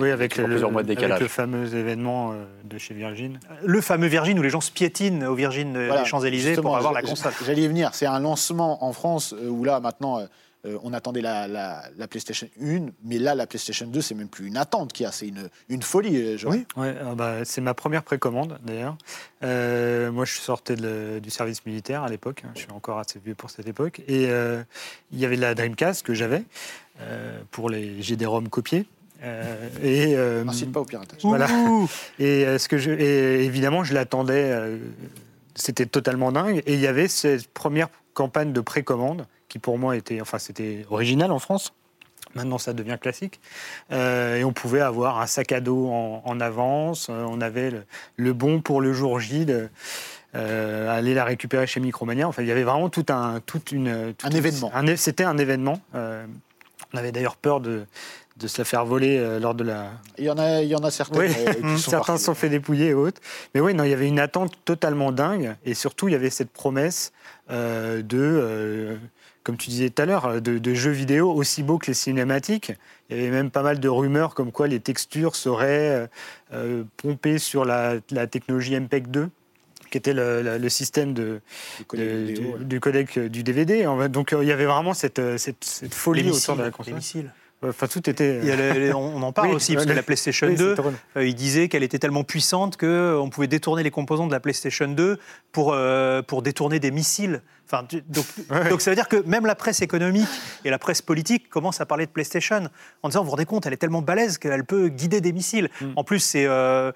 E: Oui, avec le,
D: plusieurs mois de
E: avec
D: décalage.
E: le fameux événement euh, de chez Virgin.
C: Le fameux Virgin où les gens se piétinent au Virgin
B: Voilà,
C: des Champs-Élysées pour avoir la console.
B: J'allais y venir. C'est un lancement en France où là, maintenant, euh, on attendait la, la- la PlayStation 1, mais là, la PlayStation 2, c'est même plus une attente qu'il y a, c'est une, une folie. euh.
C: Oui.
E: Ouais, euh, bah, c'est ma première précommande d'ailleurs. Euh, moi, je sortais de- du service militaire à l'époque. hein, je suis encore assez vieux pour cette époque. Et euh, il y avait la Dreamcast que j'avais euh, pour les GD-ROM copiés. Euh, et euh,
B: pas au piratage.
E: Voilà. Et, euh, ce que je, et évidemment, je l'attendais. euh, c'était totalement dingue. Et il y avait cette première campagne de précommande qui, pour moi, était, enfin, c'était original en France. Maintenant, ça devient classique. Euh, et on pouvait avoir un sac à dos en, en avance. Euh, on avait le, le bon pour le jour J. de, euh, aller la récupérer chez Micromania. Enfin, il y avait vraiment tout un, toute une, toute
B: Un événement.
E: C'était un événement. On avait d'ailleurs peur de, de se la faire voler euh, lors de la,
B: Il y en a, il y en a certaines
E: oui,
B: euh, sont
E: certains se sont fait dépouiller et autres. Mais oui, non, il y avait une attente totalement dingue. Et surtout, il y avait cette promesse euh, de, comme tu disais tout à l'heure, de, de jeux vidéo aussi beaux que les cinématiques. Il y avait même pas mal de rumeurs comme quoi les textures seraient euh, euh, pompées sur la, la technologie MPEG 2 qui était le, le- le système de,
B: Du codec
E: de-
B: vidéo,
E: du,
B: ouais.
E: du codec euh, du DVD. Fait, Donc euh, il y avait vraiment cette, euh, cette, cette folie
C: Les
E: autour
C: missiles,
E: de la
C: les
E: console.
C: missiles.
E: Enfin, tout était.
C: Il y a le- les- on en parle
E: Oui,
C: aussi, parce que la PlayStation
E: oui, c'est
C: 2,
E: drôle.
C: euh, il disait qu'elle était tellement puissante qu'on pouvait détourner les composants de la PlayStation 2 pour, euh, pour détourner des missiles. Enfin, tu- donc,
E: Ouais.
C: donc ça veut dire que même la presse économique et la presse politique commencent à parler de PlayStation en disant, vous vous rendez compte, elle est tellement balèze qu'elle peut guider des missiles.
E: Mm.
C: En plus, c'est... euh,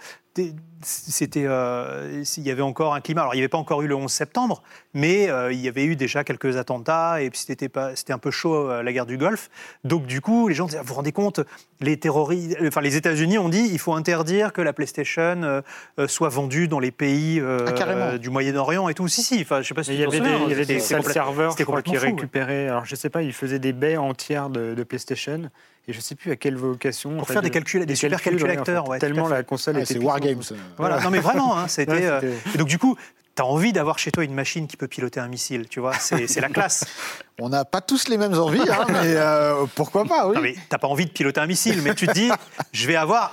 C: c'était, euh, il y avait encore un climat. Alors, il n'y avait pas encore eu le 11 septembre, mais euh, il y avait eu déjà quelques attentats et puis c'était pas, c'était un peu chaud euh, la guerre du Golfe. Donc, du coup, les gens disaient, vous vous rendez compte, les terroristes, enfin, les États-Unis ont dit, il faut interdire que la PlayStation soit vendue dans les pays
B: Ah,
C: du Moyen-Orient et tout. Si, si. Enfin, je sais pas si
E: il y
C: t'en
E: avait des,
C: c'était-
E: des serveurs
C: c'était
E: je crois, qui
C: fou, ouais.
E: récupéraient. Alors je sais pas, ils faisaient des baies entières de, de PlayStation et je sais plus à quelle vocation.
C: Pour
E: en fait,
C: faire des calculs- des super
E: ouais,
C: calculateurs,
E: en fait, tellement la console
B: Ah,
E: était.
B: c'est. Wargames.
C: Voilà. Non, mais vraiment, hein, c'était.
E: Ouais,
C: euh, et donc, du coup, tu as envie d'avoir chez toi une machine qui peut piloter un missile, tu vois. C'est la classe.
B: On n'a pas tous les mêmes envies, hein, mais euh, pourquoi pas, oui.
C: Non, mais t'as pas envie de piloter un missile, mais tu te dis, je vais avoir.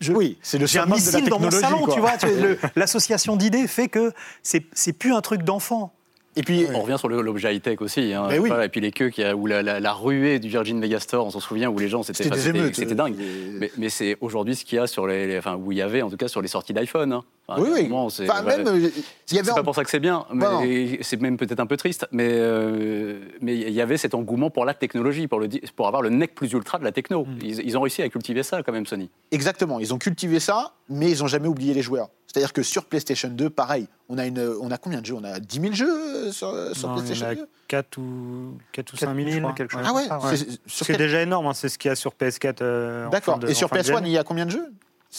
C: je-
B: oui, c'est le
C: J'ai un
B: summum de la
C: missile dans mon salon,
B: quoi.
C: tu vois. L'association d'idées fait que c'est plus un truc d'enfant.
B: Et puis,
D: On revient sur l'objet high-tech aussi. Hein,
B: oui.
D: Voilà, et puis les queues, qui a- ou la, la- la ruée du Virgin Megastore, on s'en souvient, où les gens, c'était
B: c'était
D: enfin,
B: des
D: c'était-
B: émeutes.
D: c'était dingue.
B: euh,
D: Mais, mais c'est aujourd'hui ce qu'il y a sur les, les- enfin où il y avait en tout cas sur les sorties d'iPhone. hein. Enfin,
B: Oui, oui.
D: c'est-
B: Enfin, euh,
D: pas pour ça que c'est bien, mais c'est même peut-être un peu triste. Mais euh, mais il y avait cet engouement pour la technologie, pour, le, di- pour avoir le nec plus ultra de la techno.
B: Mm.
D: Ils, ils ont réussi à cultiver ça quand même, Sony.
B: Exactement, ils ont cultivé ça, mais ils n'ont jamais oublié les joueurs. C'est-à-dire que sur PlayStation 2, pareil, on a, une, on a combien de jeux? On a 10 000 jeux euh, sur, sur
E: Non, il y
B: PlayStation
E: en a
B: 2
E: 4 ou, 4 ou 5
C: 4
E: 000,
C: 000,
E: je crois.
C: quelque chose.
B: Ah ouais,
C: Ah ouais.
B: c'est- quel-
E: déjà énorme, hein, c'est ce qu'il y a sur PS4. euh,
B: D'accord. Et sur
E: en fin de
B: PS1,
E: gen.
B: il y a combien de jeux?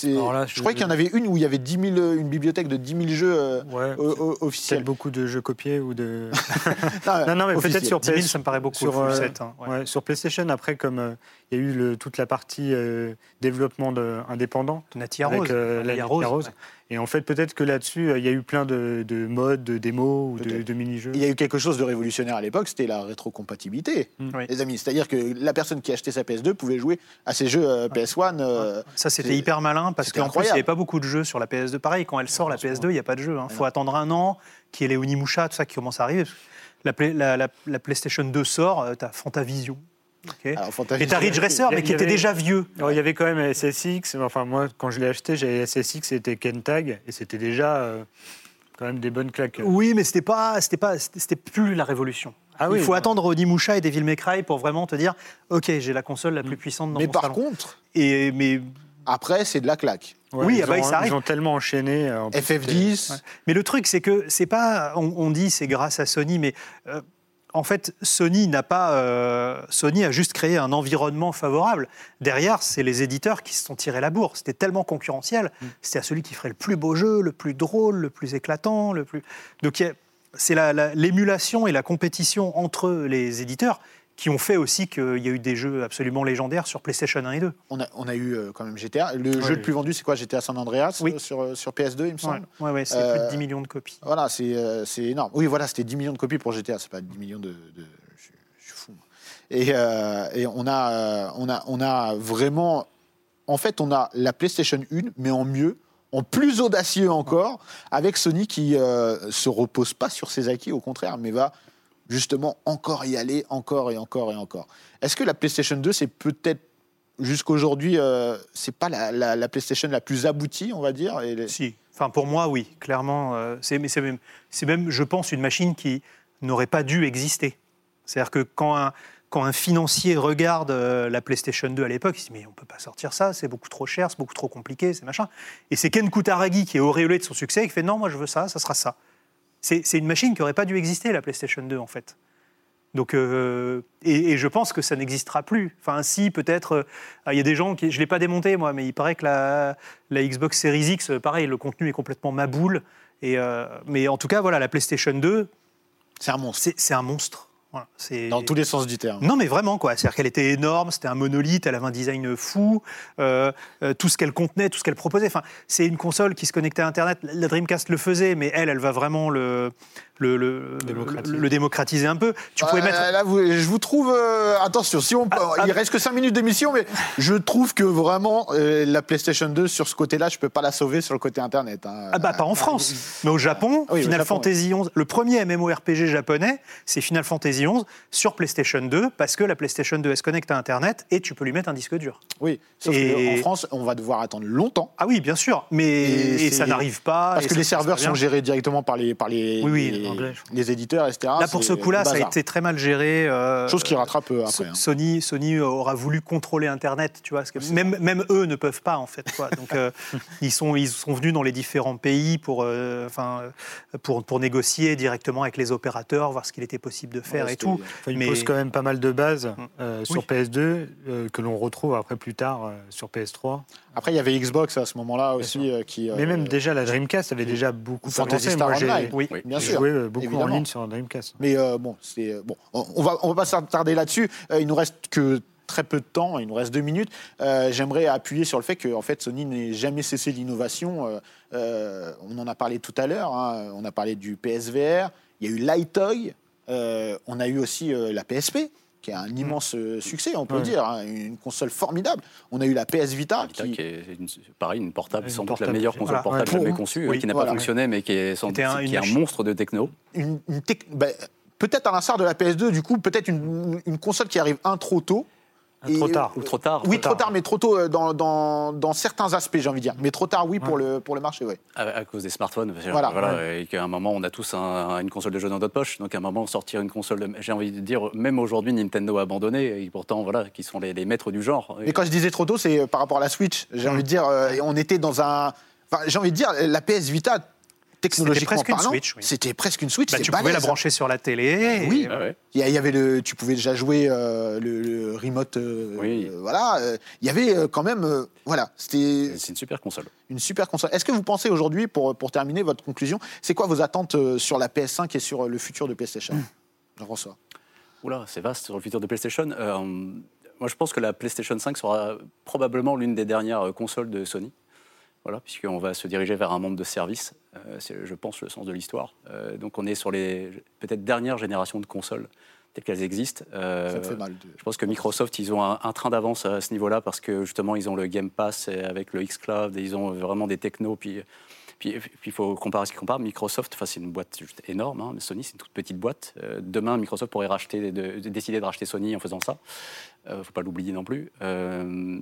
E: Là,
B: je,
E: je-
B: croyais qu'il y en avait une où il y avait 10 000, euh, une bibliothèque de 10 000 jeux euh,
E: Ouais, peut-être
B: officiels.
E: beaucoup de jeux copiés ou de.
B: Non,
E: non, mais peut-être sur
C: 10 000,
E: PS.
C: ça me paraît beaucoup.
E: sur,
C: full
E: euh,
C: set, hein, ouais.
E: Ouais, sur PlayStation, après, comme euh, il y a eu le- toute la partie euh, développement de, indépendant,
C: Nati
E: avec
C: Rose.
E: euh, la Rose.
C: ouais.
E: Et en fait, peut-être que là-dessus, euh, il y a eu plein de, de modes, de démos ou de, mini-jeux.
B: Il y a eu quelque chose de révolutionnaire à l'époque, c'était la rétrocompatibilité,
E: Mm.
B: Les amis. C'est-à-dire que la personne qui achetait sa PS2 pouvait jouer à ses jeux euh, PS1. euh,
C: Ça, c'était hyper malin parce qu'en plus, il n'y avait pas beaucoup de jeux sur la PS2. Pareil, quand elle sort, la PS2, il n'y a pas de jeu. Il faut attendre un an, qu'il y ait les Onimusha, tout ça qui commence à arriver. La, Play- la- la- la PlayStation 2 sort, tu as Fantavision. Ok
B: alors, Fantasy-
C: Et tu as Ridge Racer, mais qui était déjà vieux.
E: Alors, il y avait quand même SSX. Enfin, moi, quand je l'ai acheté, j'avais SSX, c'était Kentag, et c'était déjà euh, quand même des bonnes claques.
C: Oui, mais c'était pas, c'était pas, c'était plus la révolution.
E: Ah
C: Il faut
E: non.
C: attendre Onimusha et Devil May Cry pour vraiment te dire, ok, j'ai la console la plus puissante dans
B: Mais
C: mon
B: par
C: salon.
B: contre,
C: Et mais
B: après, c'est de la claque.
E: Ouais,
C: Oui,
E: ils,
C: ah bah,
E: ont,
C: ça
E: ils ont tellement enchaîné. euh, en plus,
B: FF10,
C: Ouais. Mais le truc, c'est que c'est pas. On, on dit c'est grâce à Sony, mais euh, en fait, Sony n'a pas. euh, Sony a juste créé un environnement favorable. Derrière, c'est les éditeurs qui se sont tirés la bourre. C'était tellement concurrentiel.
E: Mm.
C: C'était à celui qui ferait le plus beau jeu, le plus drôle, le plus éclatant, le plus. Donc c'est la- la- l'émulation et la compétition entre les éditeurs qui ont fait aussi qu'il y a eu des jeux absolument légendaires sur PlayStation 1 et 2.
B: on a, on a eu euh, quand même GTA. Le jeu le plus vendu, c'est quoi GTA San Andreas
C: Oui.
B: euh, sur, euh, sur PS2, il me semble.
C: Ouais, ouais, ouais, c'est
B: Euh,
C: plus de 10 millions de copies.
B: Voilà, c'est énorme. Oui, voilà, c'était 10 millions de copies pour GTA, c'est pas 10 millions de. de- je, suis- je suis fou. Et, euh, et on, a, on, a, on a vraiment. En fait, on a la PlayStation 1, mais en mieux, en plus audacieux encore, avec Sony qui euh, se repose pas sur ses acquis, au contraire, mais va justement encore y aller, encore et encore et encore. Est-ce que la PlayStation 2, c'est peut-être jusqu'aujourd'hui, euh, c'est pas la, la- la PlayStation la plus aboutie, on va dire
C: Si. Enfin, pour moi, oui, clairement. euh, c'est, même, même, je pense, une machine qui n'aurait pas dû exister. C'est-à-dire que quand un, quand un financier regarde euh, la PlayStation 2 à l'époque, il se dit Mais on ne peut pas sortir ça, c'est beaucoup trop cher, c'est beaucoup trop compliqué, c'est machin. Et c'est Ken Kutaragi qui est auréolé de son succès et qui fait Non, moi je veux ça, ça sera ça. C'est, une machine qui n'aurait pas dû exister, la PlayStation 2, en fait. Donc, euh, et, et je pense que ça n'existera plus. Enfin, si, peut-être, euh, il y a des gens qui. Je ne l'ai pas démonté, moi, mais il paraît que la, la Xbox Series X, euh, pareil, le contenu est complètement maboule. Et, euh, mais en tout cas, voilà, la PlayStation 2,
B: c'est un monstre.
C: c'est un monstre. Voilà,
B: Dans tous les sens du terme.
C: non, mais vraiment, quoi. C'est-à-dire qu'elle était énorme, c'était un monolithe, elle avait un design fou, euh, euh, tout ce qu'elle contenait, tout ce qu'elle proposait. Enfin, c'est une console qui se connectait à Internet. La Dreamcast le faisait, mais elle, elle va vraiment le, le, le,
E: Démocratiser.
C: le- le démocratiser un peu. Tu pouvais
B: Euh,
C: mettre.
B: Là, vous- je vous trouve. euh, attention, si on, peut-
C: ah,
B: il reste que 5 minutes d'émission, mais je trouve que vraiment euh, la PlayStation 2 sur ce côté-là, je peux pas la sauver sur le côté internet. hein.
C: Ah bah pas en France, mais au Japon,
B: oui, au
C: Final
B: Japon,
C: Fantasy XI, le premier MMORPG japonais, c'est Final Fantasy XI sur PlayStation 2 parce que la PlayStation 2 elle se connecte à Internet et tu peux lui mettre un disque dur.
B: Oui, sauf
C: Et-
B: qu'en France, on va devoir attendre longtemps.
C: Ah oui, bien sûr, mais
B: Et
C: ça n'arrive pas.
B: Parce que les serveurs sont gérés directement par les, par les,
C: Oui, oui,
B: les,
E: anglais,
B: les éditeurs, etc.
C: Là, pour ce coup-là, ça a été très mal géré. euh,
B: Chose qui rattrape euh, après. hein.
C: Sony, Sony aura voulu contrôler Internet, tu vois, parce que même, même eux ne peuvent pas en fait. Quoi. Donc euh, ils sont ils sont venus dans les différents pays pour euh, enfin pour pour négocier directement avec les opérateurs, voir ce qu'il était possible de faire
B: Ouais,
C: et tout.
E: Enfin, il
C: Mais-
E: pose quand même pas mal de bases
C: Mm.
E: sur
C: Oui.
E: PS2 euh, que l'on retrouve après plus tard euh, sur PS3.
B: Après, il y avait Xbox à ce moment-là aussi euh, qui.
E: Mais
B: euh,
E: même déjà la Dreamcast avait déjà beaucoup
B: Fantasy
E: avancé.
B: Star
E: Moi,
B: Online.
C: Oui.
D: Oui.
B: Bien sûr.
E: joué euh, beaucoup
B: évidemment.
E: en ligne sur Dreamcast.
B: Mais euh, bon, c'est euh, bon. On va on va pas s'attarder là-dessus. Euh, il nous reste que très peu de temps. Il nous reste deux minutes. Euh, J'aimerais appuyer sur le fait que en fait Sony n'ait jamais cessé l'innovation. Euh, euh, on en a parlé tout à l'heure. hein. On a parlé du PSVR. Il y a eu l'iToy. Euh, on a eu aussi euh, la PSP qui est un immense euh, succès, on peut
E: Ouais.
B: dire, hein, une console formidable. On a eu la PS Vita,
D: Vita,
B: qui,
D: qui est une- pareil, une portable,
E: Une
D: sans doute
E: portable,
D: la meilleure
E: voilà.
D: console portable
B: Ouais.
D: jamais
B: Pour-
D: conçue,
C: oui,
D: qui n'a
B: voilà.
D: pas fonctionné, mais qui est, sans
C: un-
D: qui est un monstre de techno.
B: une, une tec- ben, peut-être à l'instar de la PS2, du coup, peut-être une, une console qui arrive un trop tôt. Et-
E: Trop tard.
D: Ou trop tard.
B: Oui, trop tard, mais trop tôt euh, dans, dans, dans certains aspects, j'ai envie de dire. Mais trop tard, oui, pour, le, pour le marché, oui.
D: À, à cause des smartphones,
B: Voilà.
D: et qu'à un moment on a tous un- une console de jeu dans notre poche, donc à un moment sortir une console, de- j'ai envie de dire, même aujourd'hui Nintendo a abandonné, et pourtant voilà, qui sont les, les maîtres du genre.
B: Mais quand je disais trop tôt, c'est euh, par rapport à la Switch. J'ai envie de dire, euh, on était dans un. Enfin, j'ai envie de dire, la PS Vita, technologiquement
C: presque une
B: parlant,
C: Switch, oui.
B: c'était presque une Switch.
C: Bah, tu pouvais la brancher sur la télé.
B: Oui.
D: Ah ouais.
B: Il y, avait le, tu pouvais déjà jouer euh, le, le remote. euh,
D: Oui.
B: euh, voilà. il y avait quand même, euh, voilà, c'était
D: C'est une super console.
B: une super console. Est-ce que vous pensez aujourd'hui, pour, pour terminer votre conclusion, c'est quoi vos attentes sur la PS5 et sur le futur de PlayStation Jean-François?
D: Oula, c'est vaste sur le futur de PlayStation. Euh, moi, je pense que la PlayStation 5 sera probablement l'une des dernières consoles de Sony. Voilà, puisqu'on va se diriger vers un monde de services. Euh, c'est, je pense, le sens de l'histoire. Euh, donc, on est sur les peut-être dernières générations de consoles telles qu'elles existent. Euh,
B: Ça me fait mal. de-
D: Je pense que Microsoft, ils ont un, un train d'avance à ce niveau-là parce que justement, ils ont le Game Pass avec le xCloud et ils ont vraiment des technos. Puis, puis, puis il faut comparer ce qu'ils comparent. Microsoft, enfin, c'est une boîte juste énorme, hein, Sony, c'est une toute petite boîte. Euh, demain, Microsoft pourrait racheter, de, de- décider de racheter Sony en faisant ça. Il ne faut pas l'oublier non plus. Euh,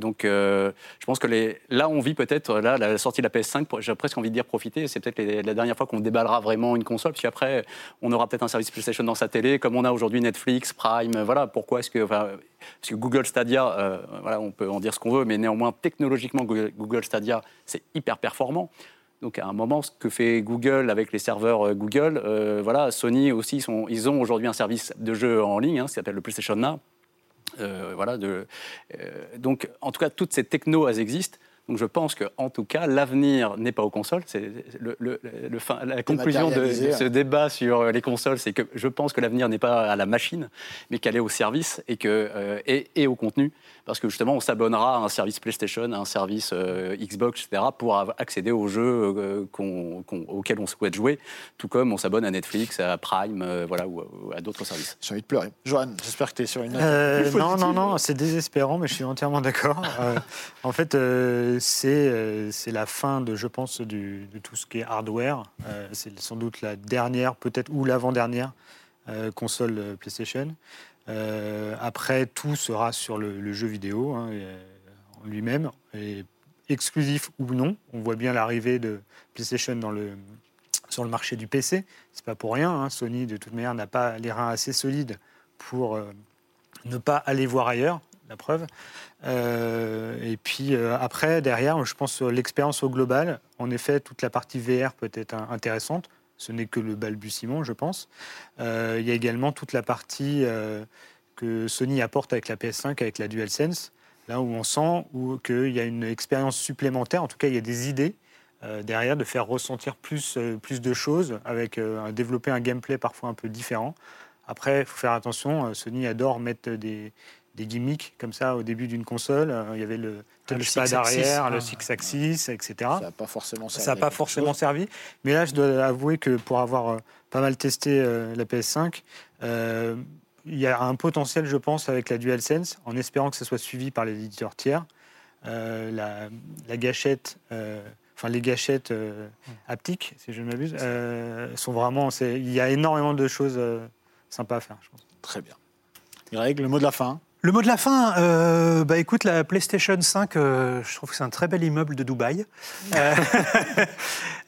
D: donc, euh, je pense que là, on vit peut-être, là, la sortie de la PS5, pour- j'ai presque envie de dire profiter. C'est peut-être la dernière fois qu'on déballera vraiment une console, puis après, on aura peut-être un service PlayStation dans sa télé, comme on a aujourd'hui Netflix, Prime. Voilà, pourquoi est-ce que. Parce que Google Stadia, euh, voilà, on peut en dire ce qu'on veut, mais néanmoins, technologiquement, Google, Stadia, c'est hyper performant. Donc, à un moment, ce que fait Google avec les serveurs euh, Google, voilà, Sony aussi, ils ont aujourd'hui un service de jeu en ligne, hein, qui s'appelle le PlayStation Now. Euh, voilà, de, euh, donc, en tout cas, toutes ces technos, elles existent. Donc, je pense que, en tout cas, l'avenir n'est pas aux consoles. C'est le, le- le fin- la conclusion de,
B: hein.
D: ce débat sur les consoles, c'est que je pense que l'avenir n'est pas à la machine, mais qu'elle est au service et que euh, et, et au contenu, parce que justement, on s'abonnera à un service PlayStation, à un service euh, Xbox, etc., pour accéder aux jeux euh, qu'on- qu'on- auxquels on souhaite jouer, tout comme on s'abonne à Netflix, à Prime, euh, voilà, ou, ou à d'autres services.
B: J'ai envie de pleurer. Johan, j'espère que tu es sur une note.
E: Euh, non, non, non, c'est désespérant, mais je suis entièrement d'accord. Euh, en fait, euh, c'est euh, c'est la fin de, je pense, du- de tout ce qui est hardware. Euh, c'est sans doute la dernière, peut-être, ou l'avant-dernière euh, console PlayStation. Euh, après, tout sera sur le, jeu vidéo hein, euh, lui-même, exclusif ou non. On voit bien l'arrivée de PlayStation sur le marché du PC. C'est pas pour rien. hein. Sony, de toute manière, n'a pas les reins assez solides pour euh, ne pas aller voir ailleurs. La preuve. Et puis après, derrière, je pense l'expérience au global. En effet, toute la partie VR peut être intéressante. Ce n'est que le balbutiement, je pense. Euh, il y a également toute la partie euh, que Sony apporte avec la PS5, avec la DualSense, là où on sent qu'il y a une expérience supplémentaire. En tout cas, il y a des idées euh, derrière de faire ressentir plus, plus de choses, avec développer un gameplay parfois un peu différent. Après, il faut faire attention. Sony adore mettre des, des gimmicks comme ça au début d'une console. Euh, Il y avait le
C: Ah,
E: touchpad arrière,
C: Ah.
E: le six axis, etc.
B: Ça n'a pas forcément servi
E: Ça n'a
B: à
E: pas
B: quelque
E: forcément
B: chose.
E: servi. Mais là, je dois avouer que pour avoir euh, pas mal testé euh, la PS5, euh, il y a un potentiel, je pense, avec la DualSense, en espérant que ce soit suivi par l'éditeur tiers. Euh, la, la gâchette, euh, enfin les gâchettes euh, haptiques, si je ne m'abuse, euh, sont vraiment. Il y a énormément de choses euh, sympas à faire, je pense.
B: Très bien. Greg, le mot de la fin.
C: Le mot de la fin, euh, bah écoute, la PlayStation 5, euh, je trouve que c'est un très bel immeuble de Dubaï.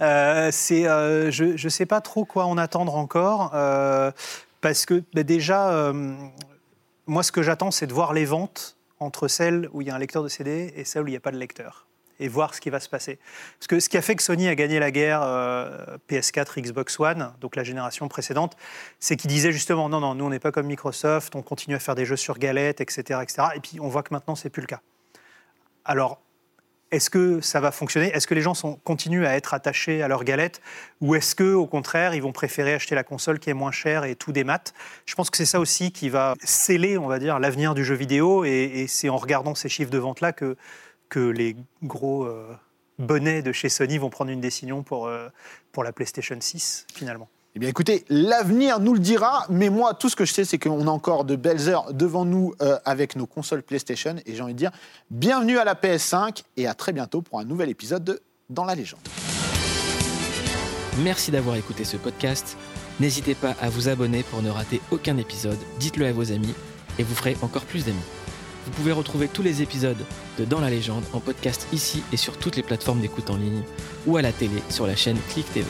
C: Euh, c'est, je ne sais pas trop quoi en attendre encore, parce que bah, déjà, moi ce que j'attends, c'est de voir les ventes entre celles où il y a un lecteur de CD et celles où il n'y a pas de lecteur. Et voir ce qui va se passer. Parce que ce qui a fait que Sony a gagné la guerre euh, PS4, Xbox One, donc la génération précédente, c'est qu'ils disaient justement non, non, nous on n'est pas comme Microsoft, on continue à faire des jeux sur galette, etc. etc. Et puis on voit que maintenant c'est plus le cas. Alors, est-ce que ça va fonctionner? Est-ce que les gens continuent à être attachés à leur galette? Ou est-ce que, au contraire, ils vont préférer acheter la console qui est moins chère et tout des maths Je pense que c'est ça aussi qui va sceller, on va dire, l'avenir du jeu vidéo. Et c'est en regardant ces chiffres de vente-là que, que les gros euh, bonnets de chez Sony vont prendre une décision pour, euh, pour la PlayStation 6, finalement.
B: Eh bien, écoutez, l'avenir nous le dira, mais moi, tout ce que je sais, c'est qu'on a encore de belles heures devant nous euh, avec nos consoles PlayStation. Et j'ai envie de dire, bienvenue à la PS5 et à très bientôt pour un nouvel épisode de Dans la légende.
A: Merci d'avoir écouté ce podcast. N'hésitez pas à vous abonner pour ne rater aucun épisode. Dites-le à vos amis. et vous ferez encore plus d'amis. Vous pouvez retrouver tous les épisodes de Dans la légende en podcast ici et sur toutes les plateformes d'écoute en ligne ou à la télé sur la chaîne Click TV.